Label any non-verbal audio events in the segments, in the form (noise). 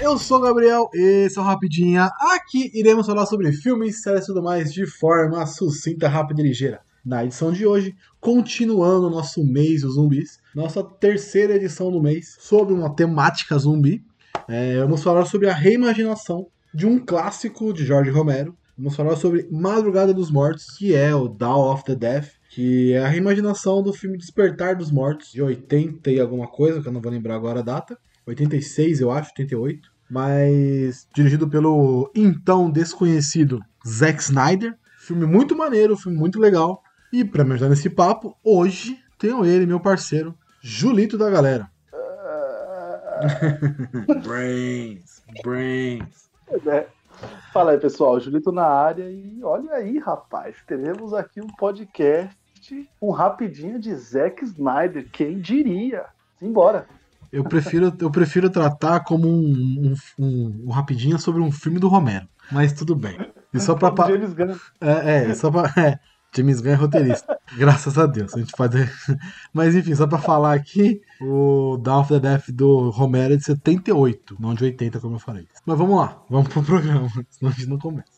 eu sou o Gabriel, esse é o Rapidinha. Aqui iremos falar sobre filmes, séries e tudo mais de forma sucinta, rápida e ligeira. Na edição de hoje, continuando nosso mês dos zumbis, nossa terceira edição do mês, sobre uma temática zumbi, é, vamos falar sobre a reimaginação de um clássico de Jorge Romero. Vamos falar sobre Madrugada dos Mortos, que é o Dawn of the Death, que é a reimaginação do filme Despertar dos Mortos, de 80 e alguma coisa, que eu não vou lembrar agora a data. 86, eu acho, 88. Mas dirigido pelo então desconhecido Zack Snyder. Filme muito maneiro, filme muito legal. E para me ajudar nesse papo, hoje tenho ele, meu parceiro, Julito da galera. (laughs) brains, brains. É. Fala aí, pessoal. Julito na área. E olha aí, rapaz. Teremos aqui um podcast, um rapidinho de Zack Snyder. Quem diria? Simbora. Eu prefiro, eu prefiro tratar como um, um, um, um rapidinho sobre um filme do Romero. Mas tudo bem. E só pra. (laughs) James Gunn. É, é, só pra. É, James Gunn é roteirista. Graças a Deus. A gente pode. (laughs) Mas enfim, só pra falar aqui, o Dawn of the Death do Romero é de 78, não de 80, como eu falei. Mas vamos lá, vamos pro programa, (laughs) senão a gente não começa.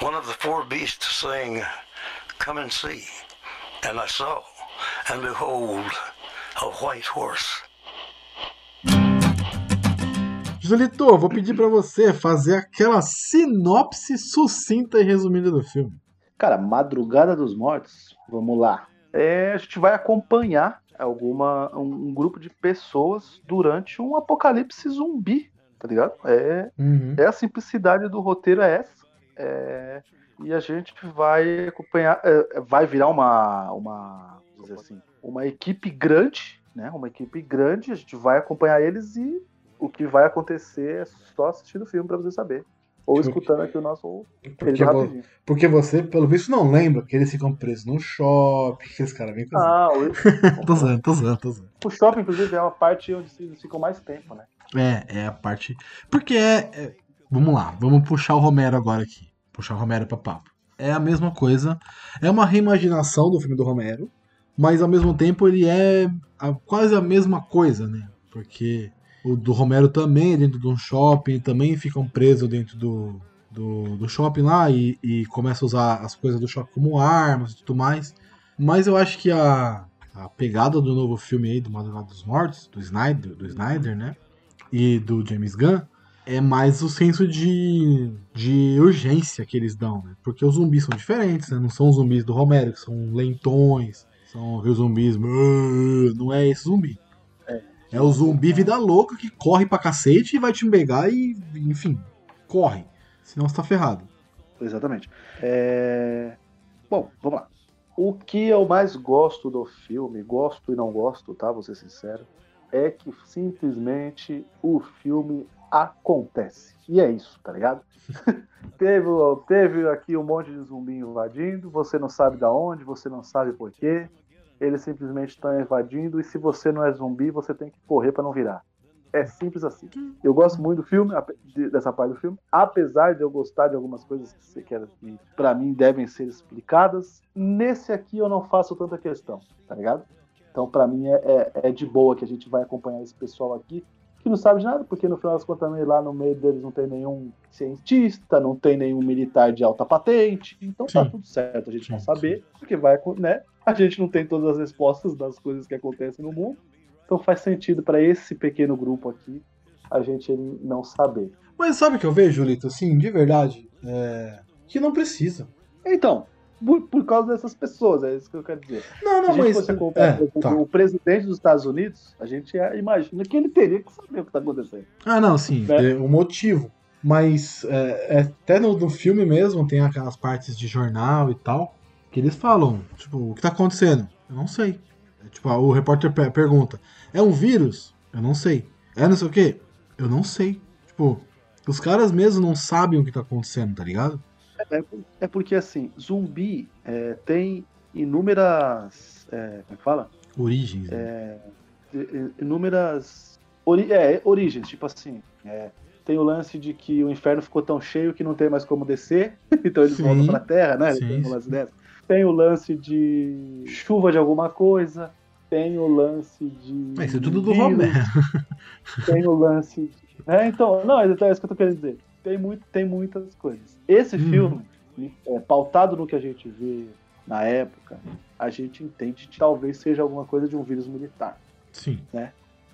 One of the four beasts saying, Come and see. And I saw, and behold, a white horse. Julito, vou pedir para você fazer aquela sinopse sucinta e resumida do filme. Cara, Madrugada dos Mortos, vamos lá. É, a gente vai acompanhar alguma, um, um, grupo de pessoas durante um apocalipse zumbi, tá ligado? É, uhum. é a simplicidade do roteiro é essa. É, e a gente vai acompanhar, é, vai virar uma, uma, dizer assim, uma equipe grande, né? Uma equipe grande, a gente vai acompanhar eles e o que vai acontecer é só assistindo o filme para você saber. Ou porque, escutando aqui o nosso porque, vo, porque você, pelo visto, não lembra que eles ficam presos no shopping, que esse cara vem com Ah, o... (laughs) tô zoando, tô zoando, tô zoando. O shopping, inclusive, é uma parte onde eles ficam mais tempo, né? É, é a parte. Porque é, é. Vamos lá, vamos puxar o Romero agora aqui. Puxar o Romero pra papo. É a mesma coisa. É uma reimaginação do filme do Romero, mas ao mesmo tempo ele é a, quase a mesma coisa, né? Porque o do Romero também é dentro de um shopping, também ficam presos dentro do, do, do shopping lá e, e começam a usar as coisas do shopping como armas e tudo mais. Mas eu acho que a, a pegada do novo filme aí, do Madrugada dos Mortos, do Snyder, do Snyder, né? E do James Gunn, é mais o senso de, de urgência que eles dão, né? Porque os zumbis são diferentes, né? Não são os zumbis do Romero, que são lentões, são os zumbis. Não é esse zumbi. É o zumbi vida louca que corre pra cacete e vai te pegar e, enfim, corre. Senão você tá ferrado. Exatamente. É... Bom, vamos lá. O que eu mais gosto do filme, gosto e não gosto, tá? Vou ser sincero, é que simplesmente o filme acontece. E é isso, tá ligado? (laughs) teve, teve aqui um monte de zumbi invadindo, você não sabe da onde, você não sabe por quê eles simplesmente estão invadindo e se você não é zumbi, você tem que correr para não virar. É simples assim. Eu gosto muito do filme, dessa parte do filme, apesar de eu gostar de algumas coisas que, que para mim devem ser explicadas. Nesse aqui eu não faço tanta questão, tá ligado? Então para mim é, é, é, de boa que a gente vai acompanhar esse pessoal aqui que não sabe de nada, porque no final das contas também lá no meio deles não tem nenhum cientista, não tem nenhum militar de alta patente, então tá sim. tá tudo certo a gente não saber, porque vai, né? A gente não tem todas as respostas das coisas que acontecem no mundo, então faz sentido para esse pequeno grupo aqui a gente não saber. Mas sabe o que eu vejo, Julito, assim, de verdade, é... que não precisa. Então, por, por, causa dessas pessoas, é isso que eu quero dizer. Não, não, mas. Se é, tá. o presidente dos Estados Unidos, a gente imagina que ele teria que saber o que está acontecendo. Ah, não, sim, né? o motivo. Mas é, é, até no, no, filme mesmo tem aquelas partes de jornal e tal, que eles falam, tipo, o que está acontecendo? Eu não sei. É, tipo, o repórter pergunta, é um vírus? Eu não sei. É não sei o quê? Eu não sei. Tipo, os caras mesmo não sabem o que tá acontecendo, tá ligado? É, é porque assim, zumbi é, tem inúmeras. É, como é que fala? Origens. né? É, inúmeras ori- é, origens, tipo assim. é, tem o lance de que o inferno ficou tão cheio que não tem mais como descer, (laughs) então eles Sim, voltam pra terra, né? sim, tem. Tem o lance de chuva de alguma coisa, tem o lance de. Mas isso é tudo do Romero. Tem o lance. De... É, então, não, é isso que eu tô querendo dizer. Tem, muito, tem muitas coisas. Esse Uhum. filme, é, pautado no que a gente vê na época, a gente entende que talvez seja alguma coisa de um vírus militar. Sim.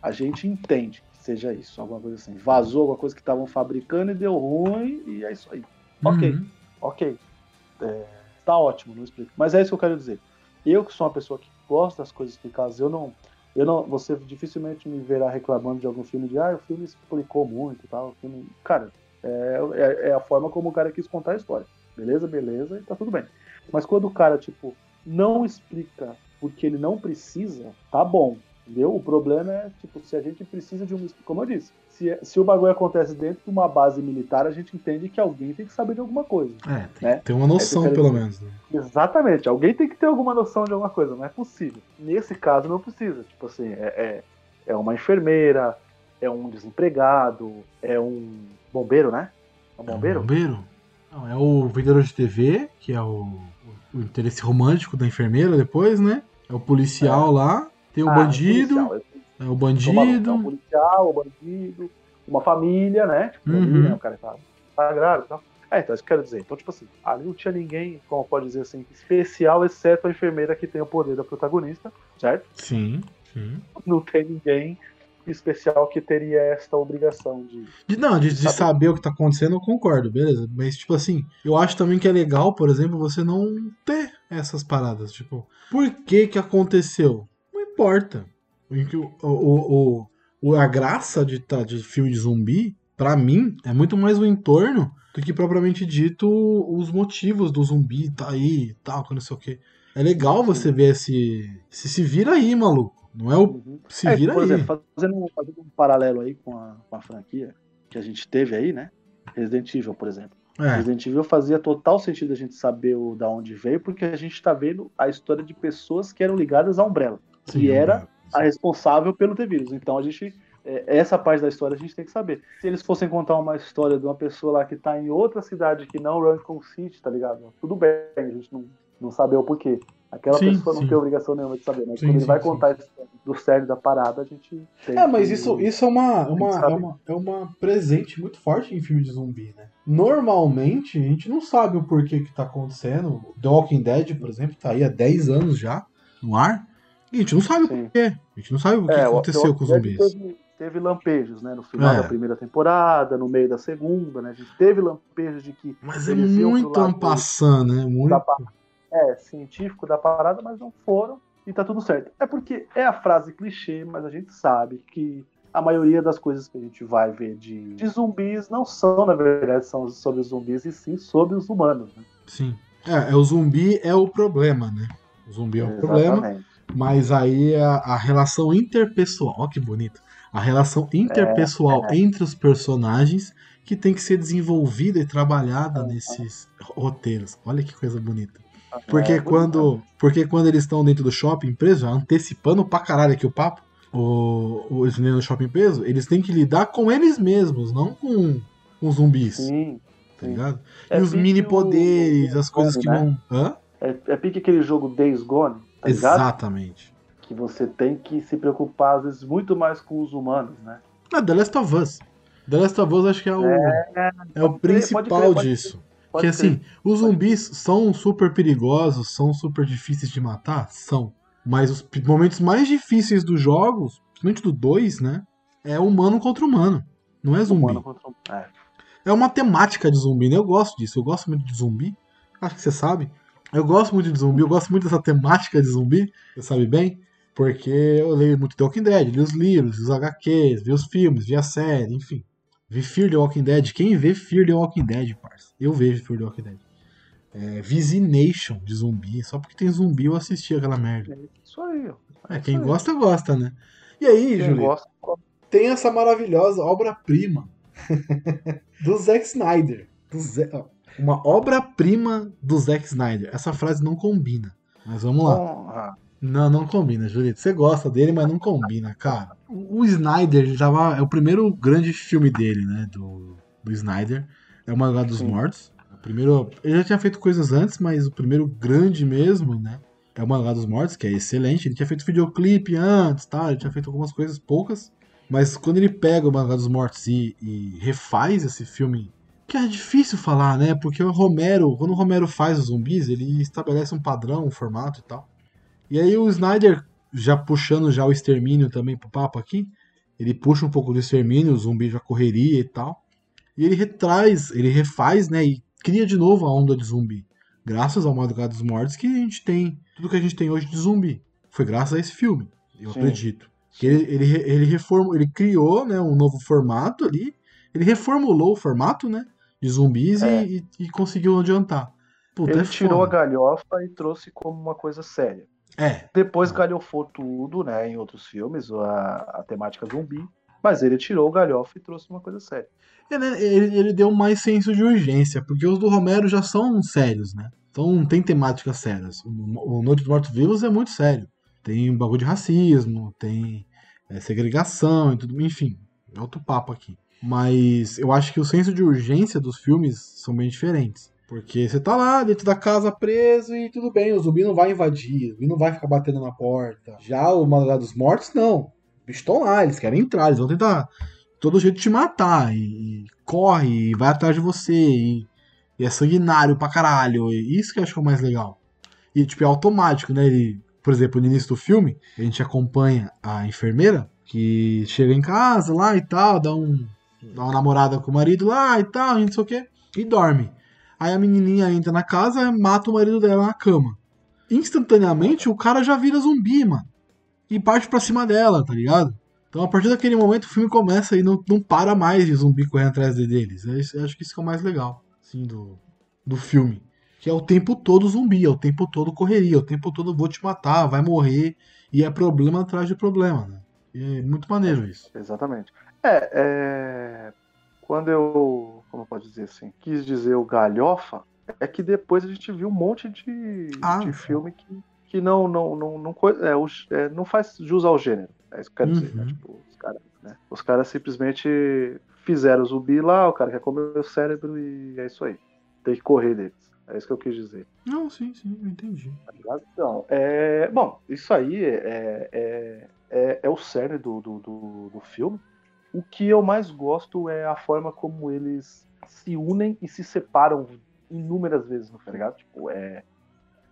A gente entende que seja isso, alguma coisa assim. Vazou alguma coisa que estavam fabricando e deu ruim, e é isso aí. Ok. Uhum. Ok. É, tá ótimo, não explico. Mas é isso que eu quero dizer. Eu que sou uma pessoa que gosta das coisas explicadas, eu não. Eu não, você dificilmente me verá reclamando de algum filme de ah, o filme explicou muito e tal. o filme- cara, é, é, é a forma como o cara quis contar a história. Beleza, beleza, e tá tudo bem. Mas quando o cara, tipo, não explica porque ele não precisa, tá bom. Entendeu? O problema é, tipo, se a gente precisa de um. Como eu disse, se, se o bagulho acontece dentro de uma base militar, a gente entende que alguém tem que saber de alguma coisa. É, tem Né? que ter uma noção, É pelo menos. Né? Exatamente, alguém tem que ter alguma noção de alguma coisa, não é possível. Nesse caso, não precisa. Tipo assim, é, é, é uma enfermeira, é um desempregado, é um bombeiro, né? É um É um bombeiro? bombeiro? Não, é o vendedor de TV, que é o, o interesse romântico da enfermeira depois, né? É o policial lá, tem o Ah, bandido, policial, é o maluco, bandido. é um policial, o bandido, uma família, né? Tipo, Uhum. ali, né? O cara tá, grávida e tal. É, então, isso que eu quero dizer. Então, tipo assim, ali não tinha ninguém, como pode dizer assim, especial, exceto a enfermeira que tem o poder da protagonista, certo? Sim, sim. Não tem ninguém especial que teria esta obrigação de. De, não, de, de Sabe- saber o que tá acontecendo, eu concordo, beleza. Mas, tipo assim, eu acho também que é legal, por exemplo, você não ter essas paradas. Tipo, por que que aconteceu? Não importa. O, o, o, o- a graça de, tá, de filme de zumbi, pra mim, é muito mais o entorno do que propriamente dito os motivos do zumbi tá aí e tal, que não sei o que. É legal você ver esse. Se se vira aí, maluco. Não é o. Uhum. Se É, vira por aí. exemplo, fazendo, um- fazendo um paralelo aí com a, com a franquia que a gente teve aí, né? Resident Evil, por exemplo. É, Resident Evil fazia total sentido a gente saber o, da onde veio, porque a gente tá vendo a história de pessoas que eram ligadas à Umbrella, sim, que era é. a responsável pelo T-Vírus. Então a gente. é, Essa parte da história a gente tem que saber. Se eles fossem contar uma história de uma pessoa lá que tá em outra cidade que não Raccoon City, tá ligado? Tudo bem, a gente não, não saber o porquê. Aquela Sim, pessoa sim. não tem obrigação nenhuma de saber, mas Sim, quando ele sim, vai sim. contar do sério da parada, a gente tem É, mas que- isso, isso é, uma, uma, é, uma, é uma presente muito forte em filme de zumbi, né? Normalmente, a gente não sabe o porquê que tá acontecendo. The Walking Dead, por exemplo, tá aí há 10 anos já no ar. E a gente não sabe o Sim. porquê. A gente não sabe o que É, aconteceu o com os zumbis. Teve, teve lampejos, né? No final É. da primeira temporada, no meio da segunda, né? A gente teve lampejos de que. Mas é muito ampassando, né? Muito. É, científico da parada, mas não foram e tá tudo certo. É porque é a frase clichê, mas a gente sabe que a maioria das coisas que a gente vai ver de, de zumbis não são, na verdade, são sobre os zumbis, e sim sobre os humanos. Né? Sim. É, é, o zumbi é o problema, né? O zumbi é o problema. Exatamente. Mas aí a, a relação interpessoal, ó que bonito. A relação É, interpessoal entre os personagens que tem que ser desenvolvida e trabalhada nesses roteiros. Olha que coisa bonita. Porque É, quando, porque quando eles estão dentro do shopping preso, antecipando pra caralho aqui o papo, o, o, eles no shopping preso, eles têm que lidar com eles mesmos, não com, com zumbis, Sim. tá ligado? É e os mini o- poderes, o as coisas que né? vão. Hã? É, é pique aquele jogo Days Gone, tá ligado? Exatamente. Que você tem que se preocupar, às vezes, muito mais com os humanos, né? Ah, The Last of Us. The Last of Us acho que é o, é, o pode crer, principal pode crer, pode disso. Pode que crer. assim, os zumbis são super perigosos, são super difíceis de matar? São. Mas os momentos mais difíceis dos jogos, principalmente do 2, né? É humano contra humano. Não é zumbi. Humano contra um- é. É uma temática de zumbi, né? Eu gosto disso. Eu gosto muito de zumbi. Acho que você sabe. Eu gosto muito de zumbi. Eu gosto muito dessa temática de zumbi. Você sabe bem. Porque eu leio muito The Walking Dead. Li os livros, os HQs, vi os filmes, vi a série, enfim. Vi Fear the Walking Dead. Quem vê Fear the Walking Dead, parça? Eu vejo Fear the Walking Dead. É, de zumbi. Só porque tem zumbi eu assisti aquela merda. É isso aí, ó. É, quem isso aí. gosta, gosta, né? E aí, Quem Júlio? tem essa maravilhosa obra-prima (laughs) do Zack Snyder. Do ó, Uma obra-prima do Zack Snyder. Essa frase não combina. Mas vamos lá. Honra. Não, não combina, Julito. Você gosta dele, mas não combina, cara. O Snyder já vai- é o primeiro grande filme dele, né? Do, do Snyder. É o Madrugada dos Sim. Mortos. O primeiro, ele já tinha feito coisas antes, mas o primeiro grande mesmo, né? É o Madrugada dos Mortos, que é excelente. Ele tinha feito videoclipe antes, tá? Ele tinha feito algumas coisas poucas. Mas quando ele pega o Madrugada dos Mortos e, e refaz esse filme, que é difícil falar, né? Porque o Romero, quando o Romero faz os zumbis, ele estabelece um padrão, um formato e tal. E aí o Snyder, já puxando já o extermínio também pro papo aqui, ele puxa um pouco do extermínio, o zumbi já correria e tal. E ele retraz, ele refaz, né, e cria de novo a onda de zumbi. Graças ao Madrugada dos Mortos que a gente tem, tudo que a gente tem hoje de zumbi. Foi graças a esse filme, eu Sim. acredito. Que ele, ele, ele, reformou, ele criou, né, um novo formato ali, ele reformulou o formato, né, de zumbis e- É. e, e conseguiu adiantar. Puta, Ele é tirou a galhofa e trouxe como uma coisa séria. É, Depois galhofou tudo, né, em outros filmes, a, a temática zumbi. Mas ele tirou o galhofa e trouxe uma coisa séria. É, Ele, ele deu mais senso de urgência, porque os do Romero já são sérios, né? Então tem temáticas sérias. O, o Noite dos Mortos Vivos é muito sério. Tem um bagulho de racismo, tem é, segregação e tudo, enfim, é outro papo aqui. Mas eu acho que o senso de urgência dos filmes são bem diferentes. Porque você tá lá dentro da casa preso e tudo bem, o zumbi não vai invadir, o zumbi não vai ficar batendo na porta. Já o Madrugada dos Mortos, não. Bichos estão lá, eles querem entrar, eles vão tentar todo jeito te matar. E, e corre, e vai atrás de você, e, e é sanguinário pra caralho. Isso que eu acho que é o mais legal. E tipo, é automático, né? Ele, por exemplo, no início do filme, a gente acompanha a enfermeira que chega em casa lá e tal, dá, um, dá uma namorada com o marido lá e tal, e não sei o que, e dorme. Aí a menininha entra na casa mata o marido dela na cama. Instantaneamente o cara já vira zumbi, mano. E parte pra cima dela, tá ligado? Então a partir daquele momento o filme começa e não, não para mais de zumbi correndo atrás de- deles. Acho- eu acho que isso que é o mais legal, assim, do, do filme. Que é o tempo todo zumbi, é o tempo todo correria, é o tempo todo vou te matar, vai morrer. E é problema atrás de problema, né? E é muito maneiro isso. Exatamente. É, é, quando eu, como pode dizer assim, quis dizer o galhofa, é que depois a gente viu um monte de, Ah, de sim. filme que, que não, não, não, não, é, o- é, não faz jus ao gênero. É isso que eu quero dizer, né? Uhum. Tipo, os caras, né? Os caras simplesmente fizeram o zumbi lá, o cara quer comer o cérebro e é isso aí. Tem que correr deles. É isso que eu quis dizer. Não, sim, sim, eu entendi. Tá? Então, é, bom, isso aí é, é, é, é o cerne do, do, do, do filme. O que eu mais gosto é a forma como eles se unem e se separam inúmeras vezes, tá ligado? Tipo, é,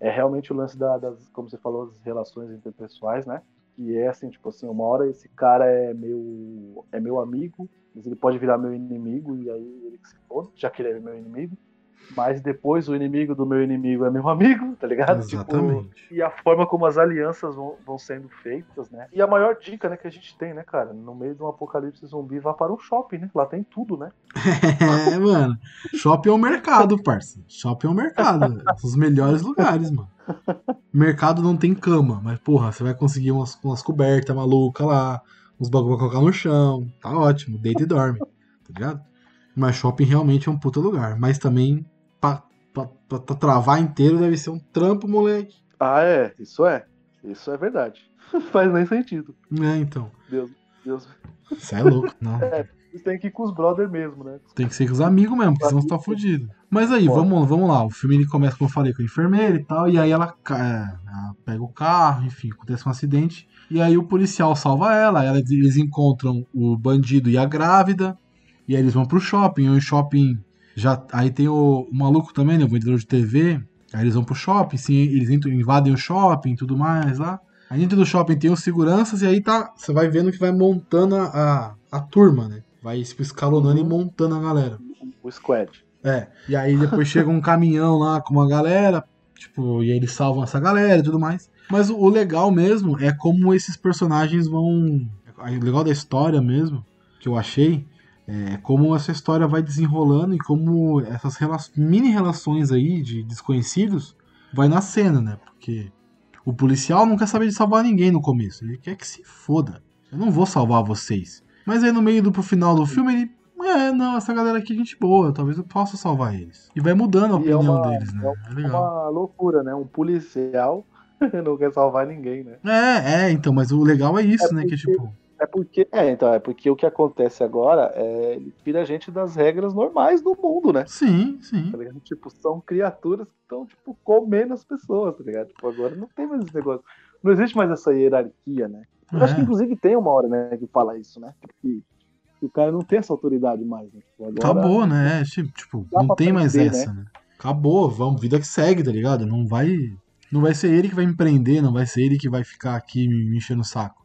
é realmente o lance da- das, como você falou, das relações interpessoais, né? Que é assim, tipo assim, uma hora esse cara é meu, é meu amigo, mas ele pode virar meu inimigo, e aí ele que se foda, já que ele é meu inimigo. Mas depois o inimigo do meu inimigo é meu amigo, tá ligado? Tipo, Exatamente. e a forma como as alianças vão, vão sendo feitas, né? E a maior dica, né, que a gente tem, né, cara? No meio de um apocalipse zumbi, vá para um shopping, né? Lá tem tudo, né? É, mano. Shopping é um mercado, parça. Shopping é um mercado. São os melhores lugares, mano. Mercado não tem cama, mas, porra, você vai conseguir umas, umas cobertas malucas lá, uns bagulho pra colocar no chão. Tá ótimo, deita e dorme. Tá ligado? Mas shopping realmente é um puta lugar. Mas também, pra, pra, pra, pra travar inteiro, deve ser um trampo, moleque. Ah, é, isso é. Isso é verdade. (laughs) Faz nem sentido. É, então. Deus, Deus. Você é louco. Não. (laughs) Você tem que ir com os brothers mesmo, né? Tem que ser com os amigos mesmo, porque senão você tá fudido. Mas aí, vamos, vamos lá. O filme ele começa, como eu falei, com a enfermeira e tal, e aí ela, é, ela pega o carro, enfim, acontece um acidente. E aí o policial salva ela, ela- eles encontram o bandido e a grávida, e aí eles vão pro shopping, e o shopping já. Aí tem o, o maluco também, né? O vendedor de TV. Aí eles vão pro shopping, sim, eles entram, invadem o shopping e tudo mais lá. Aí dentro do shopping tem os seguranças, e aí tá. Você vai vendo que vai montando a, a, a turma, né? Vai tipo, escalonando e montando a galera. O squad. É. E aí depois chega um caminhão lá com uma galera, tipo, e aí eles salvam essa galera e tudo mais. Mas o, o legal mesmo é como esses personagens vão. O legal da história mesmo, que eu achei, é como essa história vai desenrolando e como essas rela- mini relações aí de desconhecidos vai nascendo, né? Porque o policial não quer saber de salvar ninguém no começo. Ele quer que se foda. Eu não vou salvar vocês. Mas aí no meio do pro final do filme ele. É, não, essa galera aqui é gente boa, talvez eu possa salvar eles. E vai mudando a E é opinião uma- deles, né? É legal. Uma loucura, né? Um policial (laughs) não quer salvar ninguém, né? É, é, então, mas o legal é isso, É né? Que tipo. É porque, é, então, é porque o que acontece agora é ele tira a gente das regras normais do mundo, né? Sim, sim. Tá? Tipo, são criaturas que estão, tipo, comendo as pessoas, tá ligado? Tipo, agora não tem mais esse negócio. Não existe mais essa hierarquia, né? Eu acho que, É. inclusive, tem uma hora, né, que fala isso, né? Que, que o cara não tem essa autoridade mais, né? Tipo, agora, Acabou, né? É, tipo, não tem mais prender, essa, né? Acabou, vamos, vida que segue, tá ligado? Não vai. Não vai ser ele que vai me prender, não vai ser ele que vai ficar aqui me, me enchendo o saco.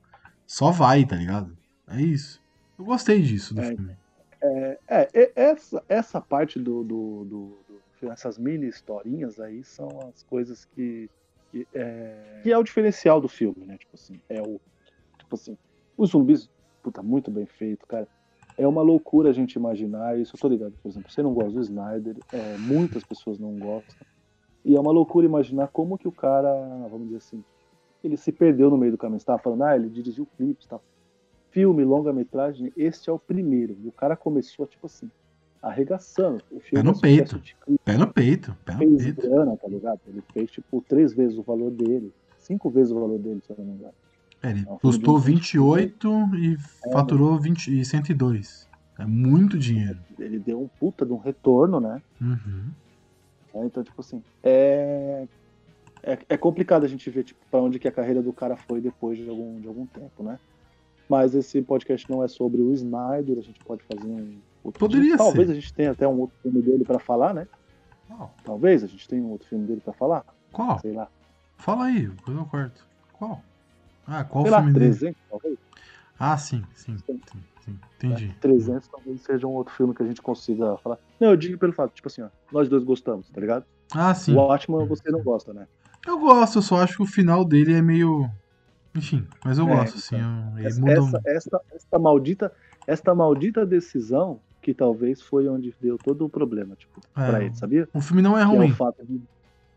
Só vai, tá ligado? É isso. Eu gostei disso do É, filme. É, é, e- essa, essa parte do, do, do- do essas mini historinhas aí são as coisas que, que, é, que é o diferencial do filme, né? Tipo assim, é o. Tipo assim, os zumbis, puta, muito bem feito, cara. É uma loucura a gente imaginar isso. Eu tô ligado, por exemplo, você não gosta do Snyder, é, muitas pessoas não gostam. E é uma loucura imaginar como que o cara, vamos dizer assim, ele se perdeu no meio do caminho. Você tava falando, ah, ele dirigiu clipes, tá? Filme, longa-metragem, este é o primeiro. E o cara começou, tipo assim, arregaçando. O filme no é peito. clipe, Pé no peito, pé no fez peito. grana, tá ligado? Ele fez, tipo, três vezes o valor dele. Cinco vezes o valor dele, se eu não me engano. É, ele É filme custou de 28 e faturou 20 e 102. É muito dinheiro. Ele deu um puta de um retorno, né? Uhum. É, Então, tipo assim, é... é. É complicado a gente ver, tipo, pra onde que a carreira do cara foi depois de algum, de algum tempo, né? Mas esse podcast não é sobre o Snyder, a gente pode fazer um. outro Poderia dia. Talvez ser. a gente tenha até um outro filme dele pra falar, né? Qual? Talvez a gente tenha um outro filme dele pra falar. Qual? Sei lá. Fala aí, depois eu corto. Qual? Ah, qual sei lá, filme dele? 300, talvez. Ah, sim, sim, sim, sim. Entendi. 300 talvez seja um outro filme que a gente consiga falar. Não, eu digo pelo fato, tipo assim, ó, nós dois gostamos, tá ligado? Ah, sim. O Watchman você não gosta, né? Eu gosto, eu só acho que o final dele é meio. Enfim, mas eu É, gosto, assim. então. Essa, essa, esta, esta maldita, esta maldita decisão que talvez foi onde deu todo o problema, tipo, É, pra ele, sabia? O filme não é Que é ruim. o fato de,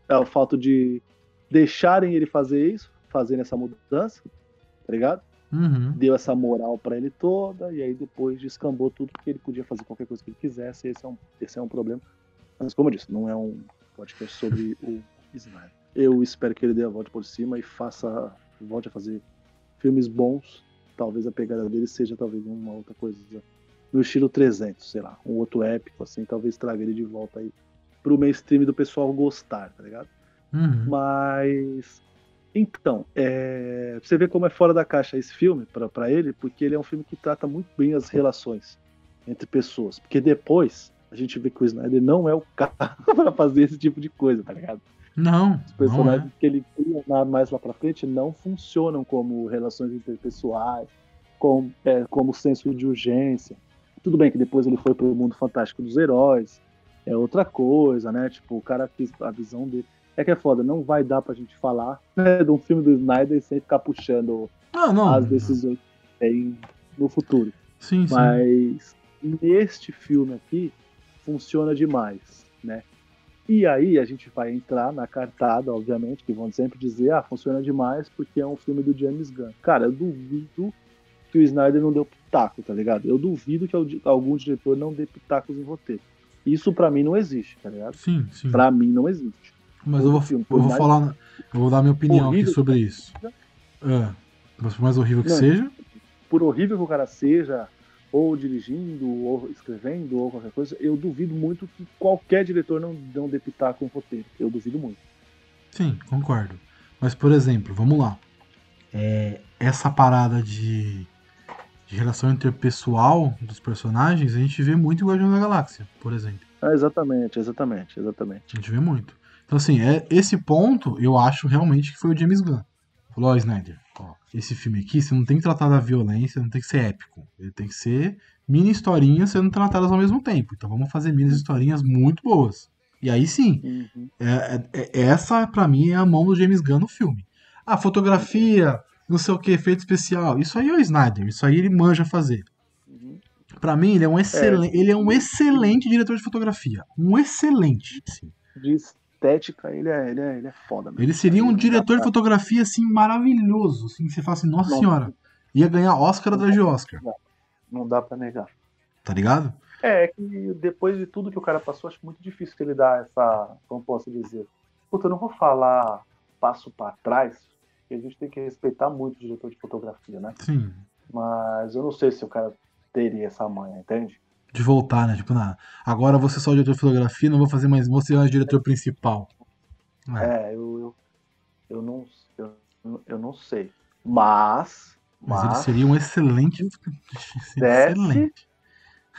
é o fato de deixarem ele fazer isso, fazendo essa mudança, tá ligado? Uhum. Deu essa moral pra ele toda, e aí depois descambou tudo porque ele podia fazer qualquer coisa que ele quisesse, esse é um, esse é um problema. Mas como eu disse, não é um podcast sobre o Snyder. Eu espero que ele dê a volta por cima e faça, volte a fazer filmes bons. Talvez a pegada dele seja talvez uma outra coisa no estilo 300, sei lá, um outro épico assim, talvez traga ele de volta aí pro mainstream do pessoal gostar, tá ligado? Uhum. Mas. Então, é... você vê como é fora da caixa esse filme pra ele, porque ele é um filme que trata muito bem as relações entre pessoas. Porque depois a gente vê que o Snyder não é o (laughs) cara pra fazer esse tipo de coisa, tá ligado? Não, Os não personagens é. que ele cria mais lá pra frente não funcionam como relações interpessoais, como, é, como senso de urgência. Tudo bem que depois ele foi pro mundo fantástico dos heróis, é outra coisa, né? Tipo, o cara quis a visão dele. É que é foda, não vai dar pra gente falar né, de um filme do Snyder sem ficar puxando Não, não. as decisões que tem no futuro. Sim, sim. Mas neste filme aqui funciona demais, né? E aí a gente vai entrar na cartada, obviamente, que vão sempre dizer, ah, funciona demais porque é um filme do James Gunn. Cara, eu duvido que o Snyder não deu pitaco, tá ligado? Eu duvido que al- algum diretor não dê pitacos em roteiro. Isso pra mim não existe, tá ligado? Sim, sim. Pra mim não existe. Mas eu vou, filme, eu vou mais- falar. Eu vou dar minha opinião aqui sobre isso. É. Mas por mais horrível que Não. seja. Por horrível que o cara seja, ou dirigindo, ou escrevendo, ou qualquer coisa, eu duvido muito que qualquer diretor não, não dê pitaco em roteiro. Eu duvido muito. Sim, concordo. Mas, por exemplo, vamos lá. É, essa parada de, de relação interpessoal dos personagens, a gente vê muito em Guardião da Galáxia, por exemplo. Ah, exatamente, exatamente, exatamente. A gente vê muito. Então, assim, é, esse ponto eu acho realmente que foi o James Gunn. Falou, ó, Snyder, ó, esse filme aqui, você não tem que tratar da violência, não tem que ser épico. Ele tem que ser mini historinhas sendo tratadas ao mesmo tempo. Então vamos fazer mini historinhas muito boas. E aí sim, Uhum. é, é- é- essa pra mim é a mão do James Gunn no filme. A fotografia, não sei o que, efeito especial, isso aí é o Snyder, isso aí ele manja fazer. Uhum. Pra mim, ele é um excelente, ele é um excelente diretor de fotografia. Um excelente. sim. Estética, ele é, ele é, ele é foda. mesmo. Ele seria um Ele diretor de fotografia assim maravilhoso, assim, que você fala assim, nossa Nossa. senhora, ia ganhar Oscar atrás de Oscar. Não dá pra negar. Tá ligado? É, é que depois de tudo que o cara passou, acho muito difícil ele dar essa. Como posso dizer? Puta, eu não vou falar passo pra trás, porque a gente tem que respeitar muito o diretor de fotografia, né? Sim. Mas eu não sei se o cara teria essa manha, entende? De voltar, né? Tipo, na... agora você só é o diretor de fotografia, não vou fazer mais. Você é o diretor principal. É. É, eu, eu, eu, não, eu, eu não sei. Mas. Mas, Mas, ele seria um excelente. Desce. excelente.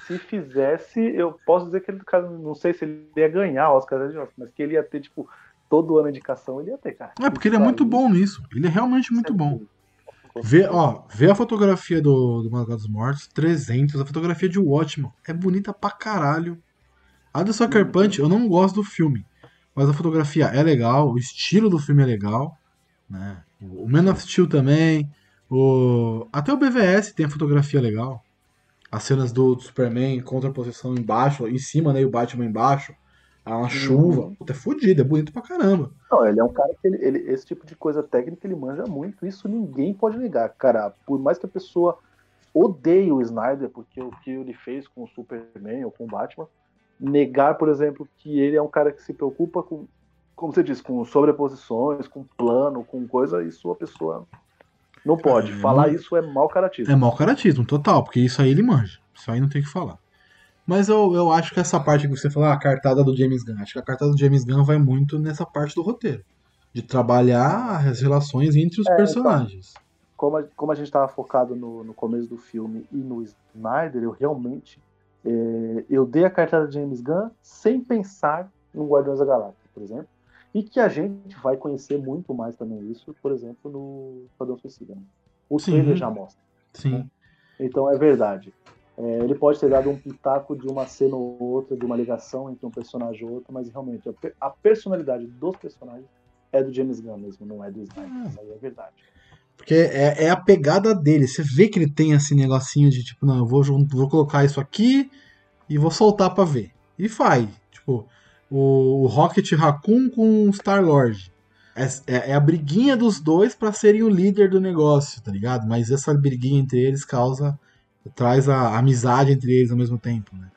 se fizesse, eu posso dizer que ele, cara, não sei se ele ia ganhar Oscar de Oscar, mas que ele ia ter, tipo, todo ano indicação, ele ia ter, cara. É, porque ele é muito bom nisso. Ele é realmente muito bom. Vê, ó, vê a fotografia do, do Madrugada dos Mortos, 300, a fotografia de Watchmen. É bonita pra caralho. A do Sucker. Punch, eu não gosto do filme. Mas a fotografia é legal, o estilo do filme é legal. Né? O Man of Steel também. O... Até o BVS tem a fotografia legal. As cenas do, Superman em contraposição embaixo, em cima, né? E o Batman embaixo. Há uma chuva. Puta, é fodido, é bonito pra caramba. Não, ele é um cara que ele, ele- esse tipo de coisa técnica ele manja muito. Isso ninguém pode negar, cara. Por mais que a pessoa odeie o Snyder, porque o que ele fez com o Superman ou com o Batman, negar, por exemplo, que ele é um cara que se preocupa com, como você disse, com sobreposições, com plano, com coisa, isso a pessoa não pode. É, Falar não- isso é mau caratismo. É mau caratismo, total, porque isso aí ele manja. Isso aí não tem o que falar. Mas eu, eu acho que essa parte que você falou, a cartada do James Gunn, acho que a cartada do James Gunn vai muito nessa parte do roteiro. De trabalhar as relações entre os É, personagens. como a, como a gente estava focado no, no começo do filme e no Snyder, eu realmente é, eu dei a cartada de James Gunn sem pensar no Guardiões da Galáxia, por exemplo, e que a gente vai conhecer muito mais também isso, por exemplo, no Esquadrão Suicida. Né? O Sim. trailer já mostra. Sim. Então é verdade. É, ele pode ter dado um pitaco de uma cena ou outra, de uma ligação entre um personagem ou outro, mas realmente a, a personalidade dos personagens é do James Gunn mesmo, não é do Snyder. Ah. Isso aí é verdade. Porque é, é a pegada dele. Você vê que ele tem esse negocinho de tipo, não, eu vou, vou colocar isso aqui e vou soltar pra ver. E faz. Tipo, o, o Rocket Raccoon com o Star Lord. É, é- é a briguinha dos dois pra serem o líder do negócio, tá ligado? Mas essa briguinha entre eles causa. Traz a amizade entre eles ao mesmo tempo, né?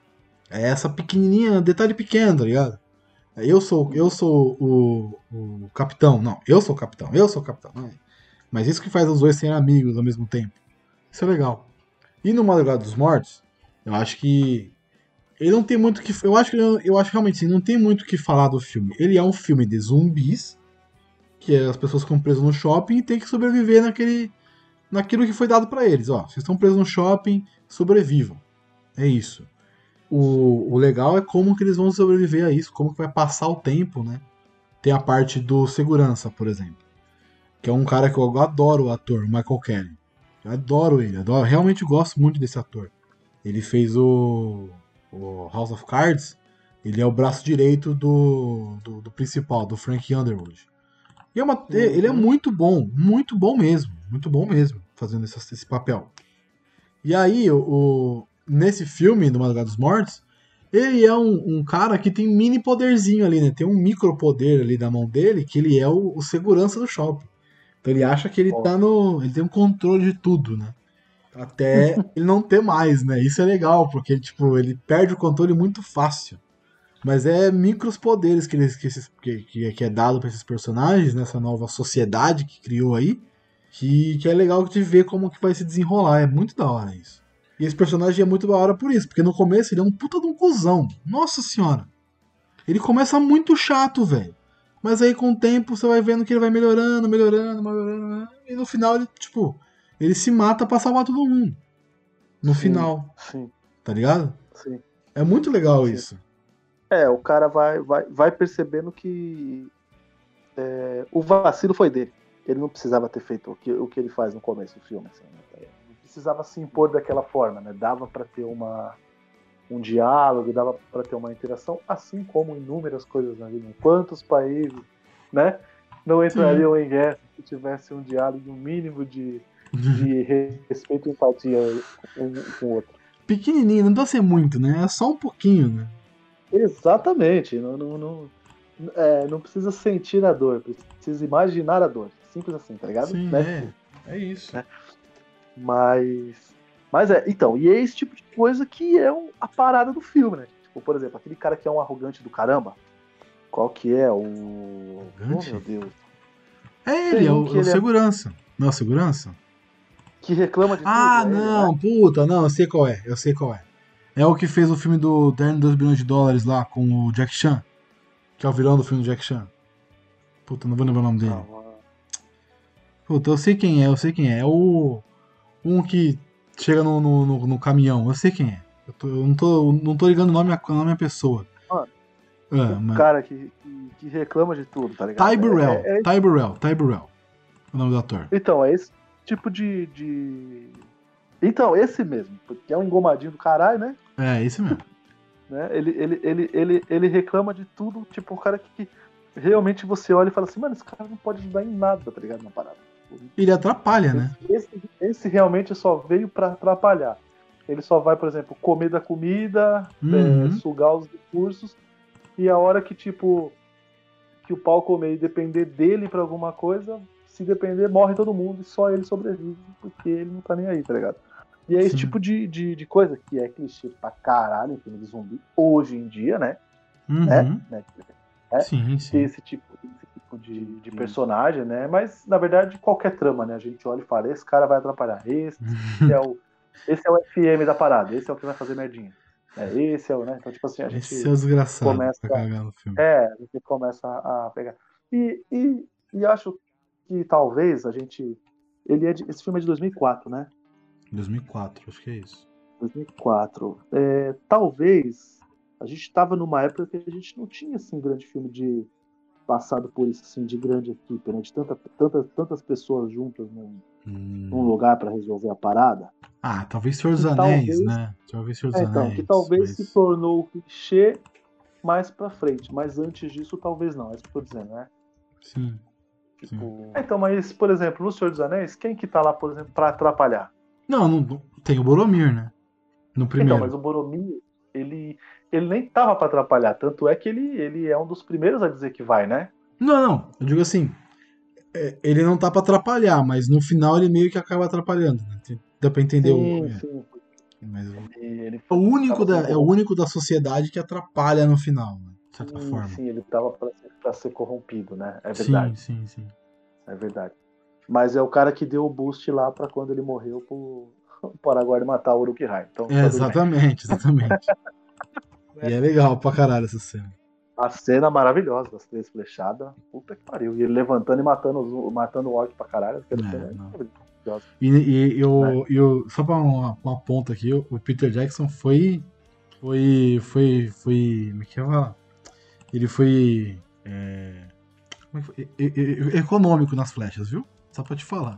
É essa pequenininha, detalhe pequeno, tá ligado? Eu sou, eu sou o, o capitão. Não, eu sou o capitão. Eu sou o capitão. Não, mas isso que faz os dois serem amigos ao mesmo tempo. Isso é legal. E no Madrugada dos Mortos, eu acho que. Ele não tem muito que. Eu acho que eu acho realmente assim, não tem muito o que falar do filme. Ele é um filme de zumbis, que é as pessoas ficam presas no shopping e tem que sobreviver naquele. Naquilo que foi dado pra eles. Ó, vocês estão presos no shopping, sobrevivam. É isso. O, o legal é como que eles vão sobreviver a isso, como que vai passar o tempo, né? Tem a parte do segurança, por exemplo que é um cara que eu adoro o ator, o Michael Kelly. Eu adoro ele, adoro, realmente gosto muito desse ator. Ele fez o, o House of Cards, ele é o braço direito do, do, do principal, do Frank Underwood. É uma, Ele é muito bom, muito bom mesmo, muito bom mesmo, fazendo esse, esse papel. E aí, o, o- nesse filme do Madrugada dos Mortos, ele é um, um cara que tem mini poderzinho ali, né? Tem um micro poder ali da mão dele, que ele é o, o segurança do shopping. Então ele acha que ele tá no. Ele tem um controle de tudo, né? Até (laughs) ele não ter mais, né? Isso é legal, porque tipo, ele perde o controle muito fácil. Mas é micros poderes que, eles, que, esses- que, que- é dado pra esses personagens, nessa nova sociedade que criou aí. Que, que é legal de ver como que vai se desenrolar. É muito da hora isso. E esse personagem é muito da hora por isso, porque no começo ele é um puta de um cuzão. Nossa senhora. Ele começa muito chato, velho. Mas aí com o tempo você vai vendo que ele vai melhorando, melhorando, melhorando. E no final ele, tipo, ele se mata pra salvar todo mundo. No Sim. final, Sim, tá ligado? sim. É muito legal Sim. isso. É, o cara vai, vai, vai percebendo que é, o vacilo foi dele. Ele não precisava ter feito o que, o que ele faz no começo do filme. assim, né? Não precisava se impor daquela forma, né? Dava para ter uma, um diálogo, dava para ter uma interação, assim como inúmeras coisas na vida. Quantos países, né? Não entrariam em guerra se tivesse um diálogo um mínimo de, de (laughs) respeito e empatia um com o outro. Pequenininho, não precisa ser muito, né? É só um pouquinho, né? Exatamente. Não, não, não, é, não precisa sentir a dor, precisa imaginar a dor. Simples assim, tá ligado? Sim, Né? é. É isso. Mas, Mas é, então, e é esse tipo de coisa que é um- a parada do filme, né? Tipo, por exemplo, aquele cara que é um arrogante do caramba. Qual que é o. Arrogante? Oh, meu Deus. É ele, Tem é o, é o ele é- segurança. Não, é o segurança? Que reclama de Ah, tudo. é ele, não, né? puta, não, eu sei qual é, eu sei qual é. É o que fez o filme do Terno 2 bilhões de dólares lá com o Jack Chan. Que é o vilão do filme do Jack Chan. Puta, não vou lembrar o nome dele. Não, Puta, eu sei quem é, eu sei quem é. É o. Um que chega no, no, no- no caminhão, eu sei quem é. Eu, tô- eu não, tô, não tô ligando o nome, o nome à pessoa. Mano, Ah, mas... cara que, que, que reclama de tudo, tá ligado? Ty Burrell, É- é- Ty Burrell, Ty Burrell. O nome do ator. Então, é esse tipo de, de. Então, esse mesmo, porque é um engomadinho do caralho, né? É, esse mesmo. né? Ele, ele, ele, ele, ele reclama de tudo, tipo, um cara que, que realmente você olha e fala assim, mano, esse cara não pode ajudar em nada, tá ligado? Na parada. Ele atrapalha, né? Esse, esse realmente só veio pra atrapalhar. Ele só vai, por exemplo, comer da comida, Uhum. é, sugar os recursos, e a hora que, tipo, que o pau comer e depender dele pra alguma coisa, se depender, morre todo mundo e só ele sobrevive, porque ele não tá nem aí, tá ligado? E é esse Sim. tipo de, de, de coisa que é clichê pra caralho em filme de zumbi, hoje em dia, né? Uhum. né? né? É? Sim, sim. esse tipo, esse tipo de, de personagem, né? Mas, na verdade, qualquer trama, né? A gente olha e fala, esse cara vai atrapalhar, esse é o, esse é o (laughs) FM da parada, esse é o que vai fazer merdinha. É, esse é o, né? Então, tipo assim, a gente, Esse é desgraçado começa- no filme. é, a gente começa a pegar. E, e, e acho que talvez a gente. Ele é de, esse filme é de 2004, né? 2004, acho que é isso. 2004. É, talvez a gente estava numa época que a gente não tinha assim grande filme de passado por isso assim de grande equipe, né? De tanta, tantas tantas pessoas juntas num, Hum. num lugar para resolver a parada. Ah, talvez Senhor dos Anéis, talvez- né? Talvez Senhor dos É, então, Anéis. que talvez mas- se tornou o clichê mais pra frente, mas antes disso talvez não, é isso que eu tô dizendo, né? Sim. Tipo... É, Então, mas, por exemplo, no Senhor dos Anéis, quem que tá lá, por exemplo, pra atrapalhar? Não, não, tem o Boromir, né? No primeiro. Então, mas o Boromir, ele, ele nem tava pra atrapalhar, tanto é que ele, ele é um dos primeiros a dizer que vai, né? Não, não. Eu digo assim. é, Ele não tá pra atrapalhar, mas no final ele meio que acaba atrapalhando. Né? Dá pra entender sim, o. é, sim. mas o- Ele, é o único da, é o único da sociedade que atrapalha no final, né? De certa Sim, forma. sim, ele tava pra ser, ser corrompido, né? É verdade, sim, sim, sim. é verdade. Mas é o cara que deu o boost lá pra quando ele morreu pro, pro Aragorn matar o Uruk-hai. Então, É, tudo bem. exatamente, exatamente. e é legal pra caralho essa cena. A cena maravilhosa das três flechadas. Puta que pariu. E ele levantando e matando, os, matando o orc pra caralho. Aquela É, cena maravilhosa. E, e, eu, É. eu, só pra uma, uma ponta aqui, o o Peter Jackson foi. Foi. Foi. Foi. Como é que eu falar? Ele foi. é, como é que foi? Econômico nas flechas, viu? Só pra te falar.